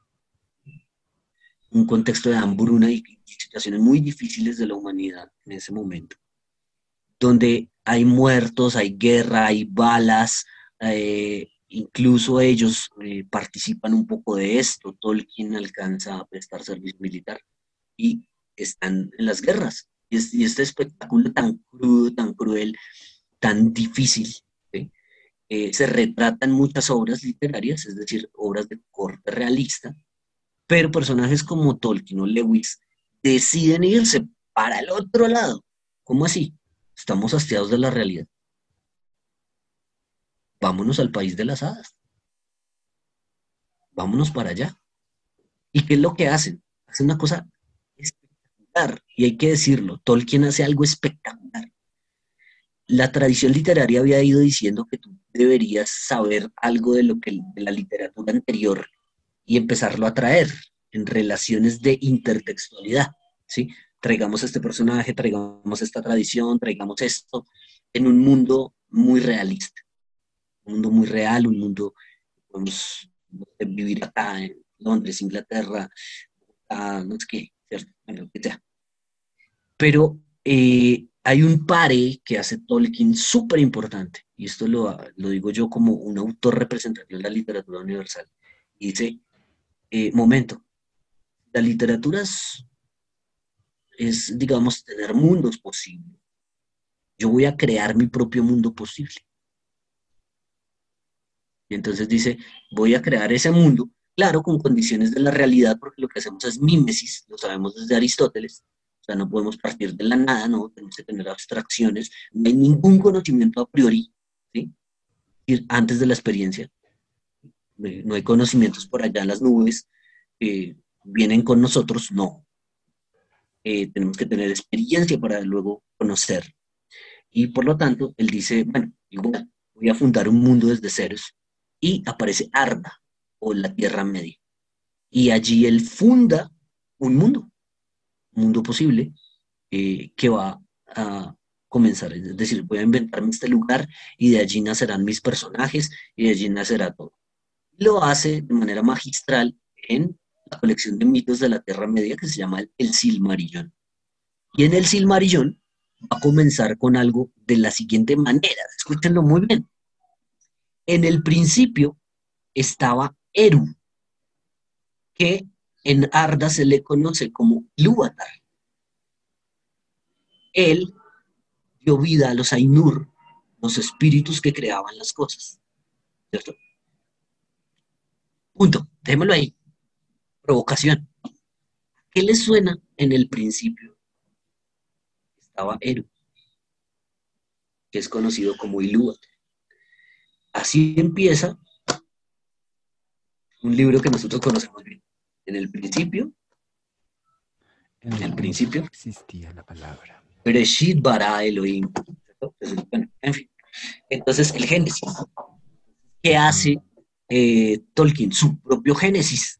Un contexto de hambruna y situaciones muy difíciles de la humanidad en ese momento. Donde hay muertos, hay guerra, hay balas, eh, incluso ellos eh, participan un poco de esto, Tolkien alcanza a prestar servicio militar y están en las guerras. Y, este espectáculo tan crudo, tan cruel, tan difícil, eh, se retrata en muchas obras literarias, es decir, obras de corte realista, pero personajes como Tolkien o Lewis deciden irse para el otro lado. ¿Cómo así? Estamos hastiados de la realidad. Vámonos al país de las hadas. Vámonos para allá. ¿Y qué es lo que hacen? Hacen una cosa espectacular, y hay que decirlo, Tolkien hace algo espectacular. La tradición literaria había ido diciendo que tú deberías saber algo de lo que de la literatura anterior y empezarlo a traer en relaciones de intertextualidad, ¿sí? Traigamos este personaje, traigamos esta tradición, traigamos esto, en un mundo muy realista, un mundo muy real, un mundo que podemos vivir acá en Londres, Inglaterra, no sé qué, ¿cierto? Bueno, que sea. Pero eh, hay un pare que hace Tolkien súper importante, y esto lo, lo, digo yo como un autor representativo de la literatura universal. Y dice, eh, momento, la literatura es es, digamos, tener mundos posibles. Yo voy a crear mi propio mundo posible. Y entonces dice, voy a crear ese mundo, claro, con condiciones de la realidad, porque lo que hacemos es mímesis, lo sabemos desde Aristóteles, o sea, no podemos partir de la nada, no, tenemos que tener abstracciones, no hay ningún conocimiento a priori, ¿sí? antes de la experiencia. No hay conocimientos por allá en las nubes que vienen con nosotros, no. Eh, tenemos que tener experiencia para luego conocer. Y por lo tanto, él dice, bueno, igual, voy a fundar un mundo desde ceros. Y aparece Arda, o la Tierra Media. Y allí él funda un mundo, un mundo posible, eh, que va a comenzar. Es decir, voy a inventarme este lugar y de allí nacerán mis personajes y de allí nacerá todo. Lo hace de manera magistral en la colección de mitos de la Tierra Media que se llama el Silmarillón. Y en el Silmarillón va a comenzar con algo de la siguiente manera. Escúchenlo muy bien. En el principio estaba Eru, que en Arda se le conoce como Ilúvatar. Él dio vida a los Ainur, los espíritus que creaban las cosas. ¿Cierto? Punto. Déjemelo ahí. Provocación. ¿Qué le suena en el principio? Estaba Eru, que es conocido como Ilúvatar. Así empieza un libro que nosotros conocemos bien. En el principio, en el principio existía la palabra. Bereshit bara Elohim. en fin. Entonces, el Génesis. ¿Qué hace eh, Tolkien? Su propio Génesis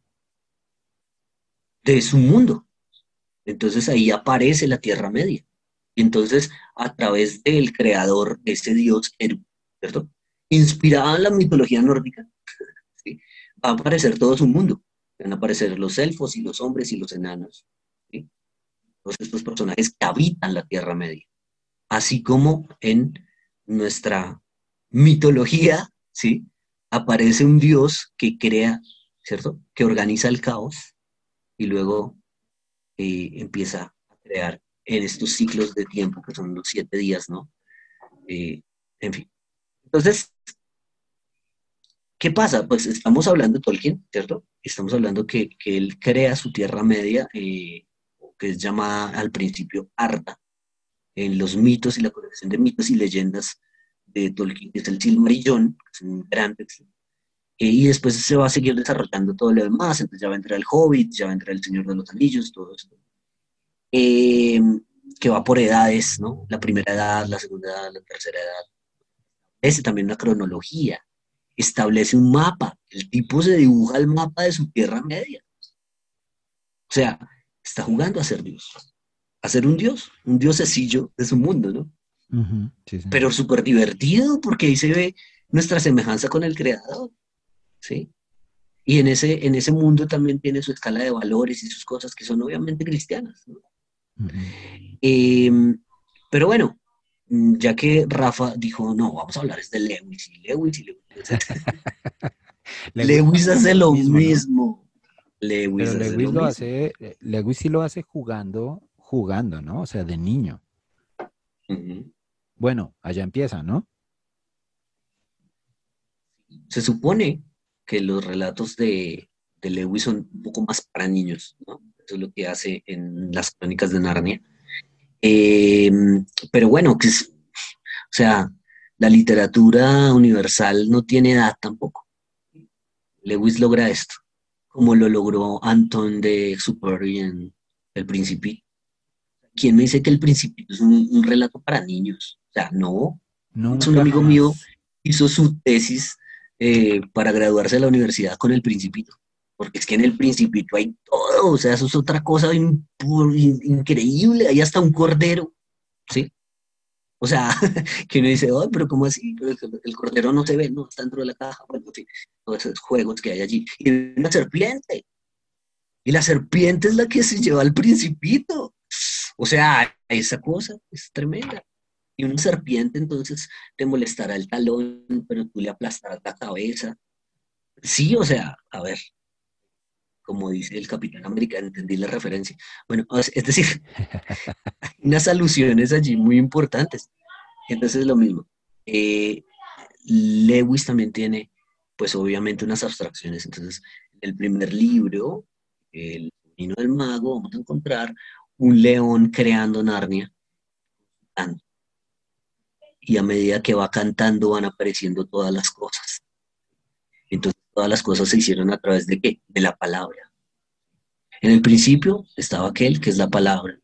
de su mundo. Entonces ahí aparece la Tierra Media. Entonces, a través del creador, ese dios ¿cierto? Inspirada en la mitología nórdica, va a aparecer todo su mundo. Van a aparecer los elfos y los hombres y los enanos. Todos estos personajes que habitan la Tierra Media. Así como en nuestra mitología, ¿sí? Aparece un dios que crea, ¿cierto? Que organiza el caos y luego eh, empieza a crear en estos ciclos de tiempo, que son los siete días, ¿no? Eh, en fin. Entonces, ¿Qué pasa? Pues estamos hablando de Tolkien, ¿cierto? Estamos hablando que, él crea su Tierra Media, eh, que es llamada al principio Arda, en los mitos y la colección de mitos y leyendas de Tolkien, que es el Silmarillón, que es un gran texto. Eh, y después se va a seguir desarrollando todo lo demás, entonces ya va a entrar el Hobbit, ya va a entrar el Señor de los Anillos, todo esto. Eh, que va por edades, ¿no? La primera edad, la segunda edad, la tercera edad. Ese también una cronología establece un mapa. El tipo se dibuja el mapa de su tierra media. O sea, está jugando a ser Dios. A ser un Dios, un diosecillo de su mundo, ¿no? Pero súper divertido porque ahí se ve nuestra semejanza con el Creador. ¿Sí? Y en ese, en ese mundo también tiene su escala de valores y sus cosas que son obviamente cristianas. ¿no? Em, pero bueno, ya que Rafa dijo, no, vamos a hablar es de Lewis y Lewis y Lewis Lewis hace lo mismo. Lewis, lo, hace, Lewis sí lo hace jugando, jugando, ¿no? O sea, de niño. Bueno, allá empieza, ¿no? Se supone que los relatos de, Lewis son un poco más para niños, ¿no? Eso es lo que hace en las crónicas de Narnia. Eh, pero bueno, que es, o sea, la literatura universal no tiene edad tampoco. Lewis logra esto, como lo logró Anton de Exupéry en El Principito. ¿Quién me dice que El Principito es un, relato para niños? O sea, no. no es un amigo mío hizo su tesis eh, para graduarse de la universidad con El Principito. Porque es que en El Principito hay todo, o sea, eso es otra cosa increíble. Hay hasta un cordero, ¿sí? O sea, que uno dice, oh, pero ¿cómo así? el cordero no se ve, no está dentro de la caja. Bueno, en todos esos juegos que hay allí. Y una serpiente. Y la serpiente es la que se lleva al principito. O sea, esa cosa es tremenda. Y una serpiente entonces te molestará el talón, pero tú le aplastarás la cabeza. Sí, o sea, a ver, como dice el Capitán Americano, entendí la referencia. Bueno, es decir, hay unas alusiones allí muy importantes. Entonces es lo mismo. Eh, Lewis también tiene, pues obviamente, unas abstracciones. Entonces, en el primer libro, El Camino del Mago, vamos a encontrar un león creando Narnia. Y a medida que va cantando van apareciendo todas las cosas. Entonces, todas las cosas se hicieron a través de qué? De la palabra. En el principio estaba aquel que es la palabra,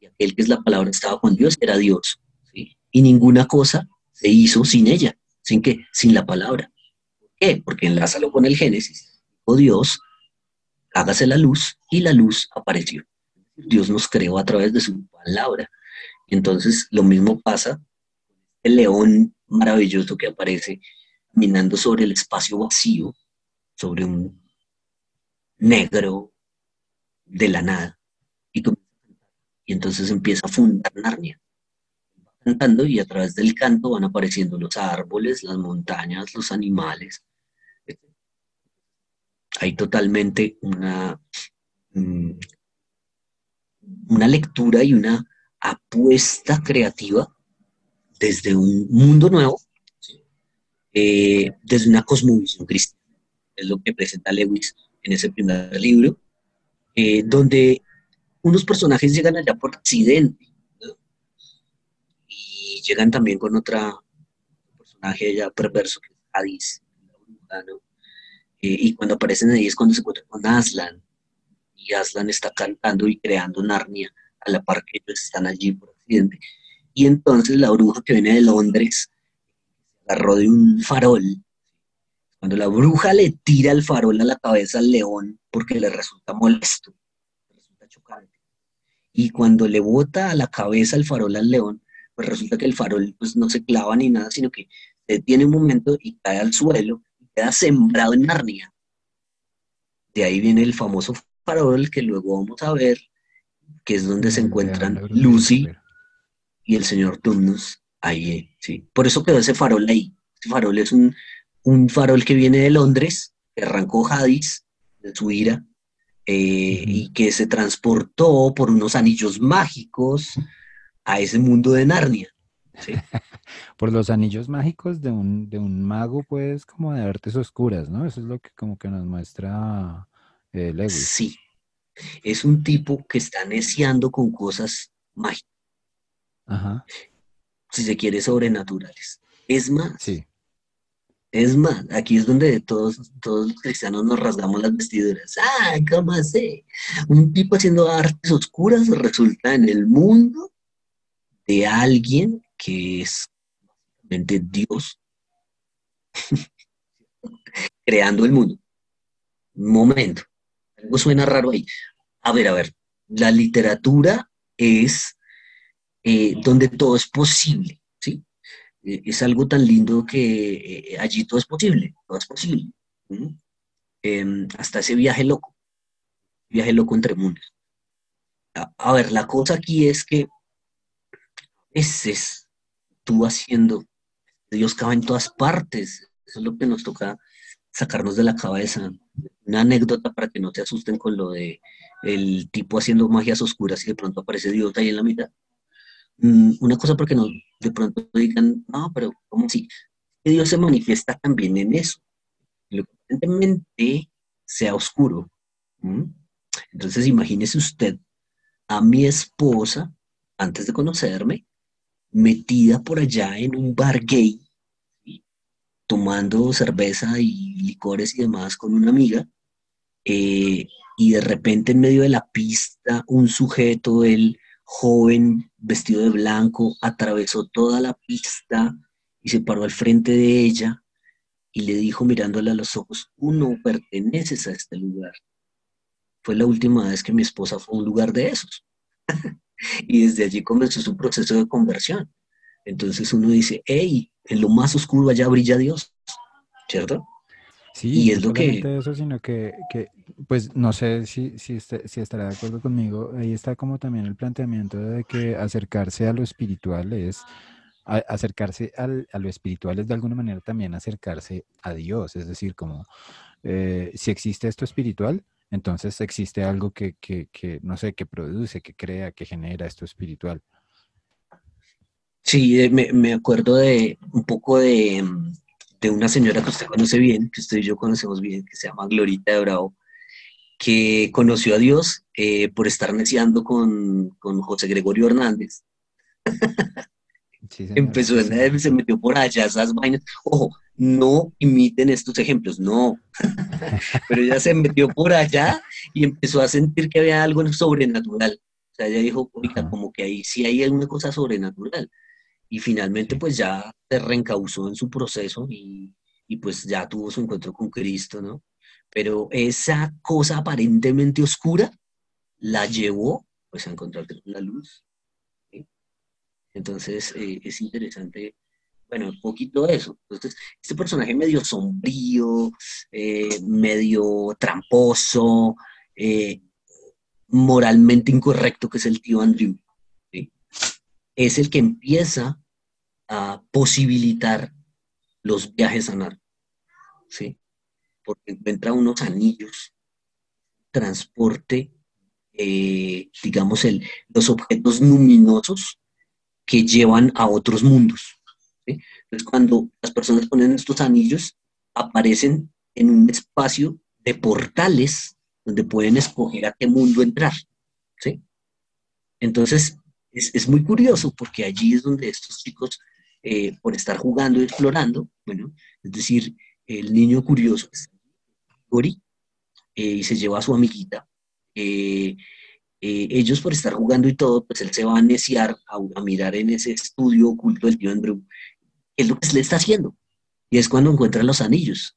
y aquel que es la palabra estaba con Dios, era Dios, y ninguna cosa se hizo sin ella, sin qué, sin la palabra. ¿Por qué? Porque enlázalo con el Génesis. Oh Dios, hágase la luz, y la luz apareció. Dios nos creó a través de su palabra. Entonces, lo mismo pasa el león maravilloso que aparece caminando sobre el espacio vacío, sobre un negro de la nada. Y y entonces empieza a fundar Narnia. Cantando y a través del canto van apareciendo los árboles, las montañas, los animales. Hay totalmente una, mm, una lectura y una apuesta creativa desde un mundo nuevo, eh, desde una cosmovisión cristiana. Es lo que presenta Lewis en ese primer libro, eh, donde unos personajes llegan allá por accidente y llegan también con otra personaje ya perverso que es Hadis, eh, y cuando aparecen ahí es cuando se encuentran con Aslan y Aslan está cantando y creando Narnia a la par que ellos están allí por accidente. Y entonces la bruja que viene de Londres agarró de un farol. Cuando la bruja le tira el farol a la cabeza al león porque le resulta molesto, resulta chocante. Y cuando le bota a la cabeza el farol al león, pues resulta que el farol pues, no se clava ni nada, sino que se detiene un momento y cae al suelo y queda sembrado en Narnia. De ahí viene el famoso farol que luego vamos a ver que es donde se encuentran Lucy y el señor Tumnus ahí, sí. Por eso quedó ese farol ahí. Ese farol es un, farol que viene de Londres, que arrancó Hadis de su ira, eh, y que se transportó por unos anillos mágicos a ese mundo de Narnia. por los anillos mágicos de un, de un mago, pues, como de artes oscuras, ¿no? Eso es lo que como que nos muestra eh, Lewis. Sí, es un tipo que está neciando con cosas mágicas. Ajá. Si se quiere, sobrenaturales. Es más. Sí. Es más, aquí es donde todos, todos los cristianos nos rasgamos las vestiduras. ¡Ah, cómo así! Un tipo haciendo artes oscuras resulta en el mundo de alguien que es Dios creando el mundo. Un momento. Algo suena raro ahí. A ver, a ver, la literatura es eh, donde todo es posible, ¿sí? Eh, es algo tan lindo que eh, allí todo es posible, todo es posible. Em, hasta ese viaje loco, viaje loco entre mundos. A, ver, la cosa aquí es que a veces tú haciendo, Dios cabe en todas partes, eso es lo que nos toca sacarnos de la cabeza. Una anécdota para que no te asusten con lo de el tipo haciendo magias oscuras y de pronto aparece Dios ahí en la mitad. Mm, una cosa porque de pronto digan, no, pero ¿cómo si? Dios se manifiesta también en eso. Lo que sea oscuro. Entonces imagínese usted a mi esposa, antes de conocerme, metida por allá en un bar gay, tomando cerveza y licores y demás con una amiga, eh, y de repente en medio de la pista un sujeto, el joven, vestido de blanco, atravesó toda la pista y se paró al frente de ella y le dijo mirándole a los ojos, tú no perteneces a este lugar. Fue la última vez que mi esposa fue a un lugar de esos. y desde allí comenzó su proceso de conversión. Entonces uno dice, hey, en lo más oscuro allá brilla Dios, ¿cierto? Sí, y es lo que... eso, sino que, que, pues no sé si, si, este, si estará de acuerdo conmigo, ahí está como también el planteamiento de que acercarse a lo espiritual es, acercarse al, a lo espiritual es de alguna manera también acercarse a Dios, es decir, como eh, si existe esto espiritual, entonces existe algo que, que, que, no sé, que produce, que crea, que genera esto espiritual. Sí, me, me acuerdo de un poco de de una señora que usted conoce bien, que usted y yo conocemos bien, que se llama Glorita de Bravo, que conoció a Dios eh, por estar neciando con, con, José Gregorio Hernández. Empezó, se metió por allá esas vainas. Ojo, no imiten estos ejemplos, no. Pero ella se metió por allá y empezó a sentir que había algo sobrenatural. O sea, ella dijo, oiga, como que ahí sí hay alguna cosa sobrenatural y finalmente pues ya se reencauzó en su proceso y, pues ya tuvo su encuentro con Cristo, ¿no? Pero esa cosa aparentemente oscura la llevó pues a encontrar la luz. Entonces eh, es interesante, bueno, un poquito eso. Entonces, este personaje medio sombrío, eh, medio tramposo, eh, moralmente incorrecto que es el tío Andrew. Es el que empieza a posibilitar los viajes a Narco, ¿sí? porque encuentra unos anillos, transporte, eh, digamos, el, los objetos luminosos que llevan a otros mundos. Entonces, cuando las personas ponen estos anillos, aparecen en un espacio de portales donde pueden escoger a qué mundo entrar. ¿sí? Entonces, es, muy curioso porque allí es donde estos chicos, eh, por estar jugando y explorando, bueno, es decir, el niño curioso, Gori, eh, y se lleva a su amiguita, eh, ellos por estar jugando y todo, pues él se va a neciar a, mirar en ese estudio oculto del tío Andrew, es lo que le está haciendo. Y es cuando encuentra los anillos.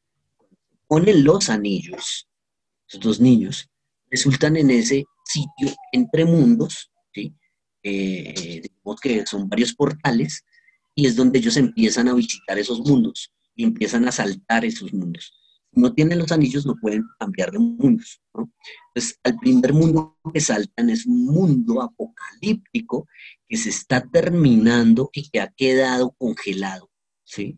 Ponen los anillos, esos dos niños, resultan en ese sitio entre mundos, ¿sí? Eh, digamos que son varios portales, y es donde ellos empiezan a visitar esos mundos y empiezan a saltar esos mundos. No tienen los anillos, no pueden cambiar de mundos. Entonces, al primer mundo que saltan es un mundo apocalíptico que se está terminando y que ha quedado congelado. ¿sí?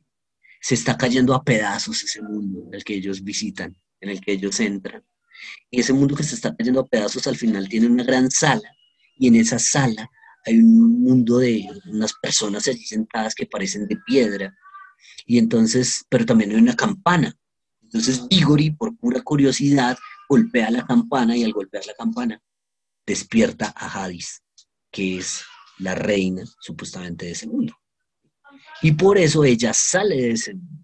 Se está cayendo a pedazos ese mundo en el que ellos visitan, en el que ellos entran. Y ese mundo que se está cayendo a pedazos al final tiene una gran sala y en esa sala hay un mundo de unas personas allí sentadas que parecen de piedra. Y entonces, pero también hay una campana. Entonces Igori, por pura curiosidad, golpea la campana y al golpear la campana despierta a Hadis, que es la reina supuestamente de ese mundo. Y por eso ella sale de ese mundo,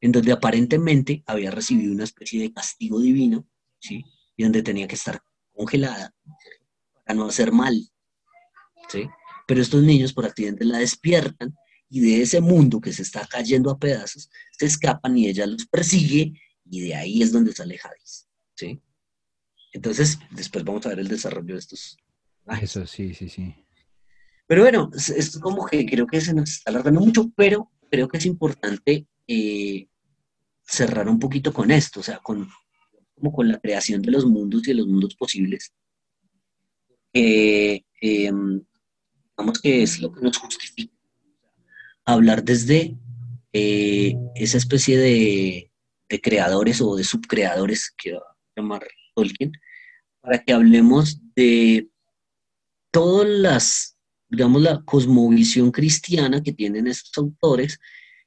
en donde aparentemente había recibido una especie de castigo divino, ¿sí? Y donde tenía que estar congelada para no hacer mal, ¿sí? Pero estos niños por accidente la despiertan y de ese mundo que se está cayendo a pedazos, se escapan y ella los persigue y de ahí es donde sale Hadis, ¿sí? Entonces, después vamos a ver el desarrollo de estos. Eso, sí, sí, sí. Pero bueno, es, como que creo que se nos está alargando mucho, pero creo que es importante eh, cerrar un poquito con esto, o sea, con, como con la creación de los mundos y de los mundos posibles. Eh, em, digamos que es lo que nos justifica. Hablar desde eh, esa especie de, de, creadores o de subcreadores, que va a llamar Tolkien, para que hablemos de todas las digamos, la cosmovisión cristiana que tienen estos autores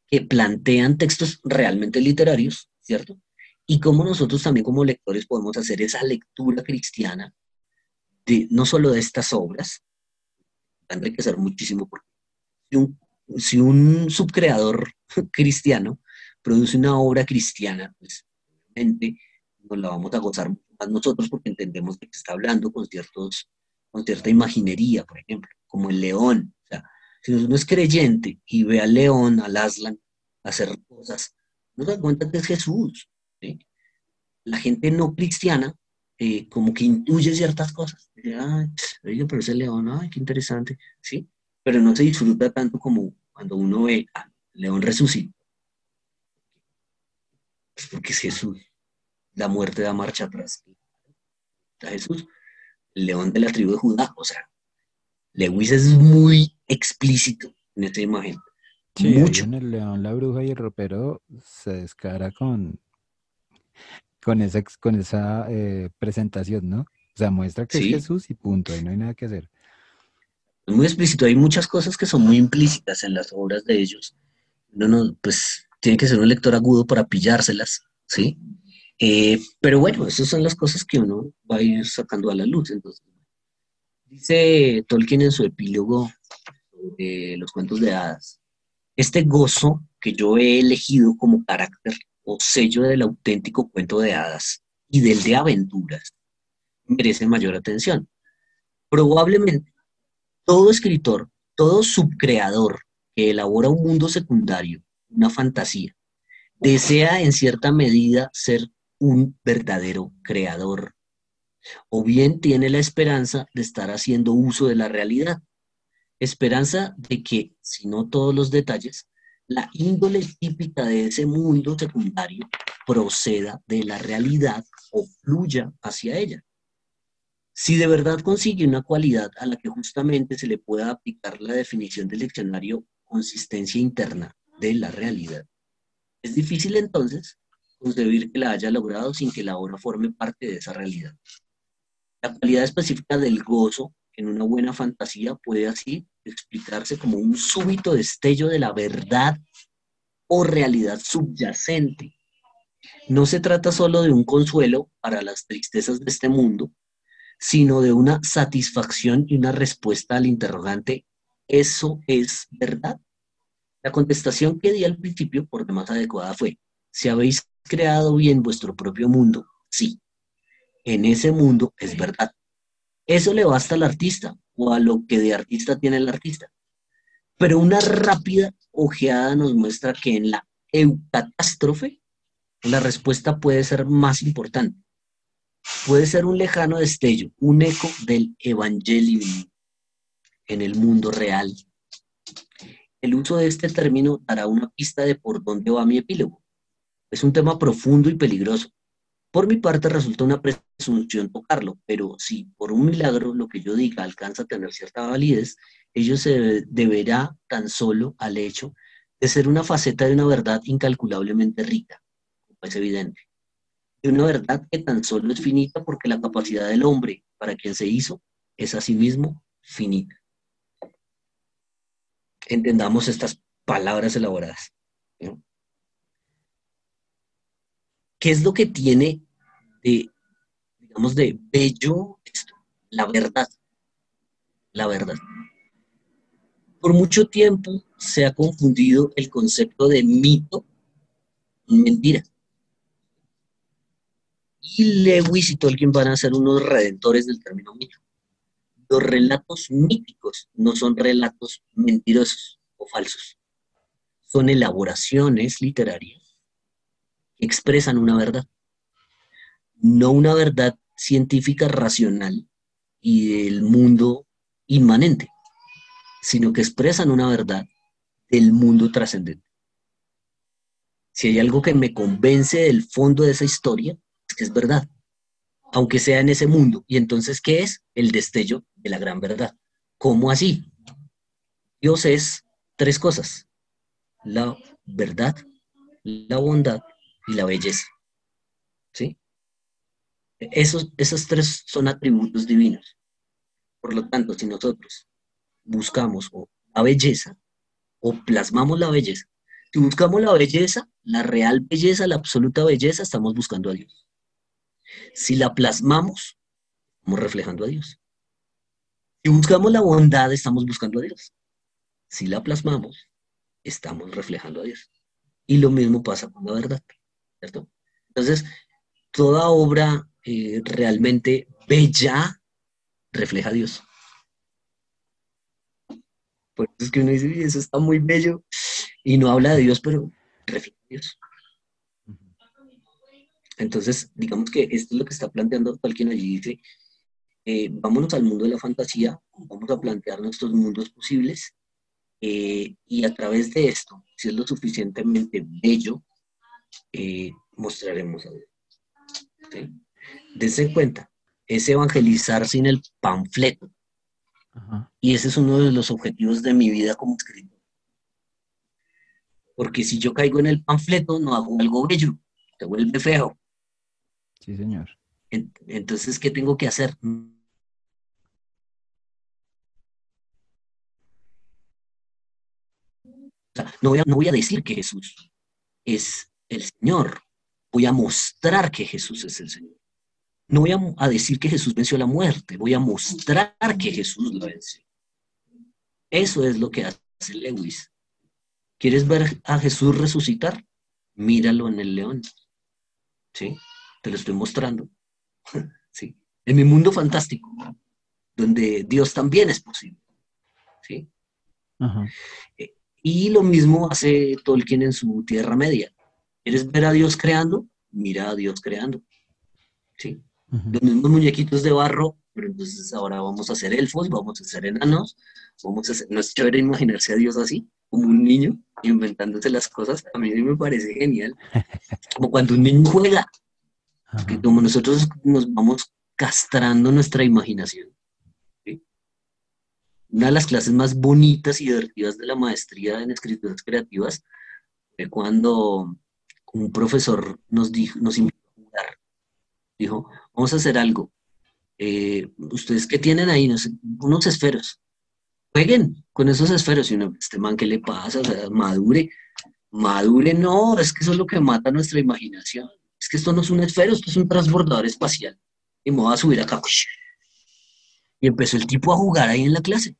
que plantean textos realmente literarios, ¿cierto? Y cómo nosotros también como lectores podemos hacer esa lectura cristiana de no solo de estas obras, a enriquecer muchísimo, porque si un, si un subcreador cristiano produce una obra cristiana, pues obviamente nos la vamos a gozar más nosotros porque entendemos de que está hablando con, ciertos, con cierta imaginería, por ejemplo como el león. O sea, si uno es creyente y ve al león, al Aslan, hacer cosas, no se da cuenta que es Jesús. La gente no cristiana eh, como que intuye ciertas cosas. Ay, pero ese león, ay, qué interesante, ¿sí? Pero no se disfruta tanto como cuando uno ve al león resucitado. Es porque es Jesús. La muerte da marcha atrás. A Jesús, el león de la tribu de Judá, o sea, Lewis es muy explícito en esta imagen. Sí, Mucho. En el león, la bruja y el ropero se descara con, con esa, con esa eh, presentación, ¿no? O sea, muestra que es Jesús y punto, ahí no hay nada que hacer. Es muy explícito, hay muchas cosas que son muy implícitas en las obras de ellos. No, no, pues tiene que ser un lector agudo para pillárselas, ¿sí? Eh, pero bueno, esas son las cosas que uno va a ir sacando a la luz. Entonces, Dice Tolkien en su epílogo de los cuentos de hadas, este gozo que yo he elegido como carácter o sello del auténtico cuento de hadas y del de aventuras merece mayor atención. Probablemente todo escritor, todo subcreador que elabora un mundo secundario, una fantasía, desea en cierta medida ser un verdadero creador o bien tiene la esperanza de estar haciendo uso de la realidad. Esperanza de que, si no todos los detalles, la índole típica de ese mundo secundario proceda de la realidad o fluya hacia ella. Si de verdad consigue una cualidad a la que justamente se le pueda aplicar la definición del diccionario consistencia interna de la realidad, es difícil entonces concebir que la haya logrado sin que la obra forme parte de esa realidad. La cualidad específica del gozo en una buena fantasía puede así explicarse como un súbito destello de la verdad o realidad subyacente. No se trata solo de un consuelo para las tristezas de este mundo, sino de una satisfacción y una respuesta al interrogante, ¿eso es verdad? La contestación que di al principio, por demás adecuada, fue, si habéis creado bien vuestro propio mundo, sí, en ese mundo es verdad. Eso le basta al artista o a lo que de artista tiene el artista. Pero una rápida ojeada nos muestra que en la eucatástrofe la respuesta puede ser más importante. Puede ser un lejano destello, un eco del evangelium en el mundo real. El uso de este término dará una pista de por dónde va mi epílogo. Es un tema profundo y peligroso. Por mi parte resulta una presunción tocarlo, pero si por un milagro lo que yo diga alcanza a tener cierta validez, ello se deberá tan solo al hecho de ser una faceta de una verdad incalculablemente rica, como es evidente. De una verdad que tan solo es finita porque la capacidad del hombre para quien se hizo es asimismo finita. Entendamos estas palabras elaboradas. ¿Qué es lo que tiene de, digamos, de bello esto? La verdad. La verdad. Por mucho tiempo se ha confundido el concepto de mito y mentira. Y Lewis y Tolkien van a ser unos redentores del término mito. Los relatos míticos no son relatos mentirosos o falsos. Son elaboraciones literarias que expresan una verdad. No una verdad científica racional y del mundo inmanente, sino que expresan una verdad del mundo trascendente. Si hay algo que me convence del fondo de esa historia, es que es verdad, aunque sea en ese mundo. ¿Y entonces qué es? El destello de la gran verdad. ¿Cómo así? Dios es tres cosas. La verdad, la bondad y la belleza. ¿Sí? Esos, esos tres son atributos divinos. Por lo tanto, si nosotros buscamos la belleza o plasmamos la belleza, si buscamos la belleza, la real belleza, la absoluta belleza, estamos buscando a Dios. Si la plasmamos, estamos reflejando a Dios. Si buscamos la bondad, estamos buscando a Dios. Si la plasmamos, estamos reflejando a Dios. Y lo mismo pasa con la verdad. Entonces, toda obra eh, realmente bella refleja a Dios. Por eso es que uno dice, eso está muy bello, y no habla de Dios, pero refleja a Dios. Entonces, digamos que esto es lo que está planteando alguien allí, dice, eh, vámonos al mundo de la fantasía, vamos a plantear nuestros mundos posibles eh, y a través de esto, si es lo suficientemente bello, eh, mostraremos a Dios. Dense cuenta, es evangelizar sin el panfleto. Y ese es uno de los objetivos de mi vida como escritor. Porque si yo caigo en el panfleto, no hago algo bello, te vuelve feo. Sí, señor. Entonces, ¿qué tengo que hacer? no, voy a, no voy a decir que Jesús es el Señor, voy a mostrar que Jesús es el Señor. No voy a, decir que Jesús venció la muerte, voy a mostrar que Jesús la venció. Eso es lo que hace Lewis. ¿Quieres ver a Jesús resucitar? Míralo en el león. ¿Sí? Te lo estoy mostrando. ¿Sí? En mi mundo fantástico, donde Dios también es posible. ¿Sí? Eh, y lo mismo hace Tolkien en su Tierra Media. ¿Quieres ver a Dios creando? Mira a Dios creando. ¿Sí? Los mismos muñequitos de barro, pero entonces ahora vamos a hacer elfos, vamos a hacer enanos, vamos a hacer, no es chévere imaginarse a Dios así, como un niño, inventándose las cosas, a mí me parece genial. Como cuando un niño juega, que como nosotros nos vamos castrando nuestra imaginación. Una de las clases más bonitas y divertidas de la maestría en escrituras creativas fue cuando un profesor nos, dijo, nos invitó a jugar. Dijo, vamos a hacer algo. Eh, ¿Ustedes qué tienen ahí? unos esferos. Jueguen con esos esferos. Y uno, este man, ¿qué le pasa? O sea, madure. Madure, no, es que eso es lo que mata nuestra imaginación. Es que esto no es un esfero, esto es un transbordador espacial. Y me voy a subir acá. Y empezó el tipo a jugar ahí en la clase.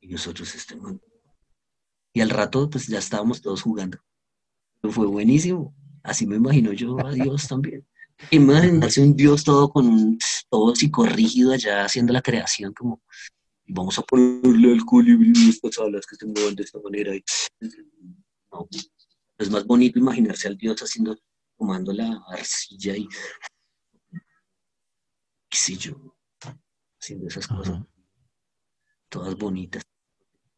Y nosotros, este man. Y al rato, pues ya estábamos todos jugando. fue buenísimo. Así me imagino yo a Dios también. Imaginarse un Dios todo con todo psicorrígido allá haciendo la creación, como vamos a ponerle al colibrí estas alas que se mueven de esta manera. es más bonito imaginarse al Dios haciendo, tomando la arcilla y qué sé yo, haciendo esas cosas, todas bonitas.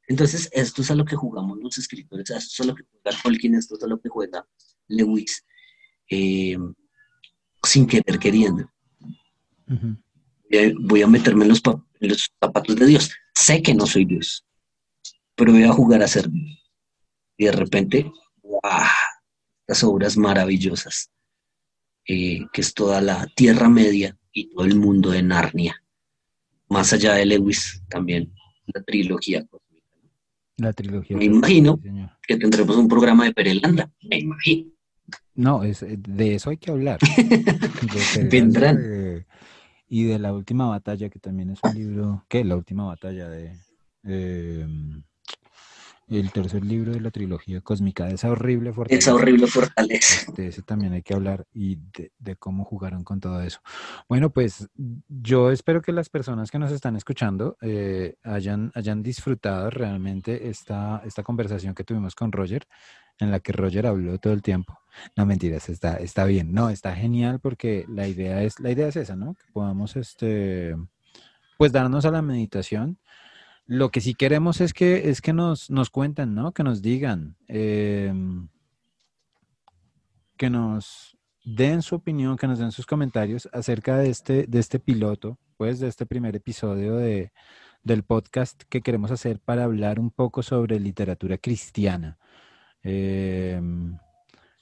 Entonces, esto es a lo que jugamos los escritores, esto es a lo que juega Tolkien, esto es a lo que juega Lewis, eh, sin querer queriendo. Voy a meterme en los, zapatos de Dios. Sé que no soy Dios, pero voy a jugar a ser Dios. Y de repente, ¡wow! Las obras maravillosas, eh, que es toda la Tierra Media y todo el mundo de Narnia. Más allá de Lewis, también la trilogía la trilogía. Me imagino que tendremos un programa de Perelanda. Me imagino. No, es, de eso hay que hablar. Vendrán. y de la última batalla, que también es un libro. ¿Qué? La última batalla de. Em, el tercer libro de la trilogía cósmica, de esa horrible fortaleza. Esa horrible fortaleza. De ese también hay que hablar y de, cómo jugaron con todo eso. Bueno, pues yo espero que las personas que nos están escuchando eh, hayan, hayan disfrutado realmente esta, esta conversación que tuvimos con Roger, en la que Roger habló todo el tiempo. No mentiras, está, está bien. No, está genial porque la idea es, la idea es esa, ¿no? Que podamos este pues darnos a la meditación lo que sí queremos es que, es que nos, nos cuenten, ¿no? Que nos digan, em, que nos den su opinión, que nos den sus comentarios acerca de este, de este piloto, pues de este primer episodio de, del podcast que queremos hacer para hablar un poco sobre literatura cristiana. Em,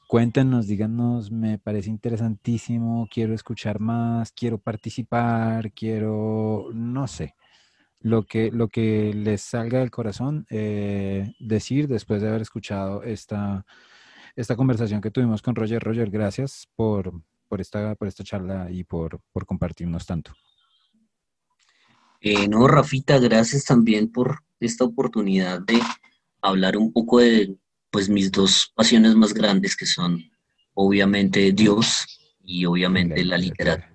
cuéntenos, díganos, me parece interesantísimo, quiero escuchar más, quiero participar, quiero, no sé lo que, lo que les salga del corazón eh, decir después de haber escuchado esta, esta conversación que tuvimos con Roger. Roger, gracias por, por, esta, por esta charla y por, por compartirnos tanto. Eh, no, Rafita, gracias también por esta oportunidad de hablar un poco de pues mis dos pasiones más grandes que son obviamente Dios y obviamente la literatura.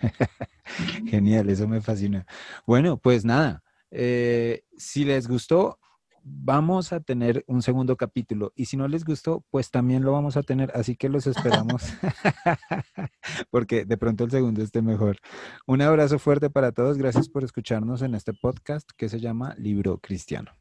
Genial, eso me fascina. Bueno, pues nada, eh, si les gustó, vamos a tener un segundo capítulo y si no les gustó, pues también lo vamos a tener, así que los esperamos porque de pronto el segundo esté mejor. Un abrazo fuerte para todos, gracias por escucharnos en este podcast que se llama Libro Cristiano.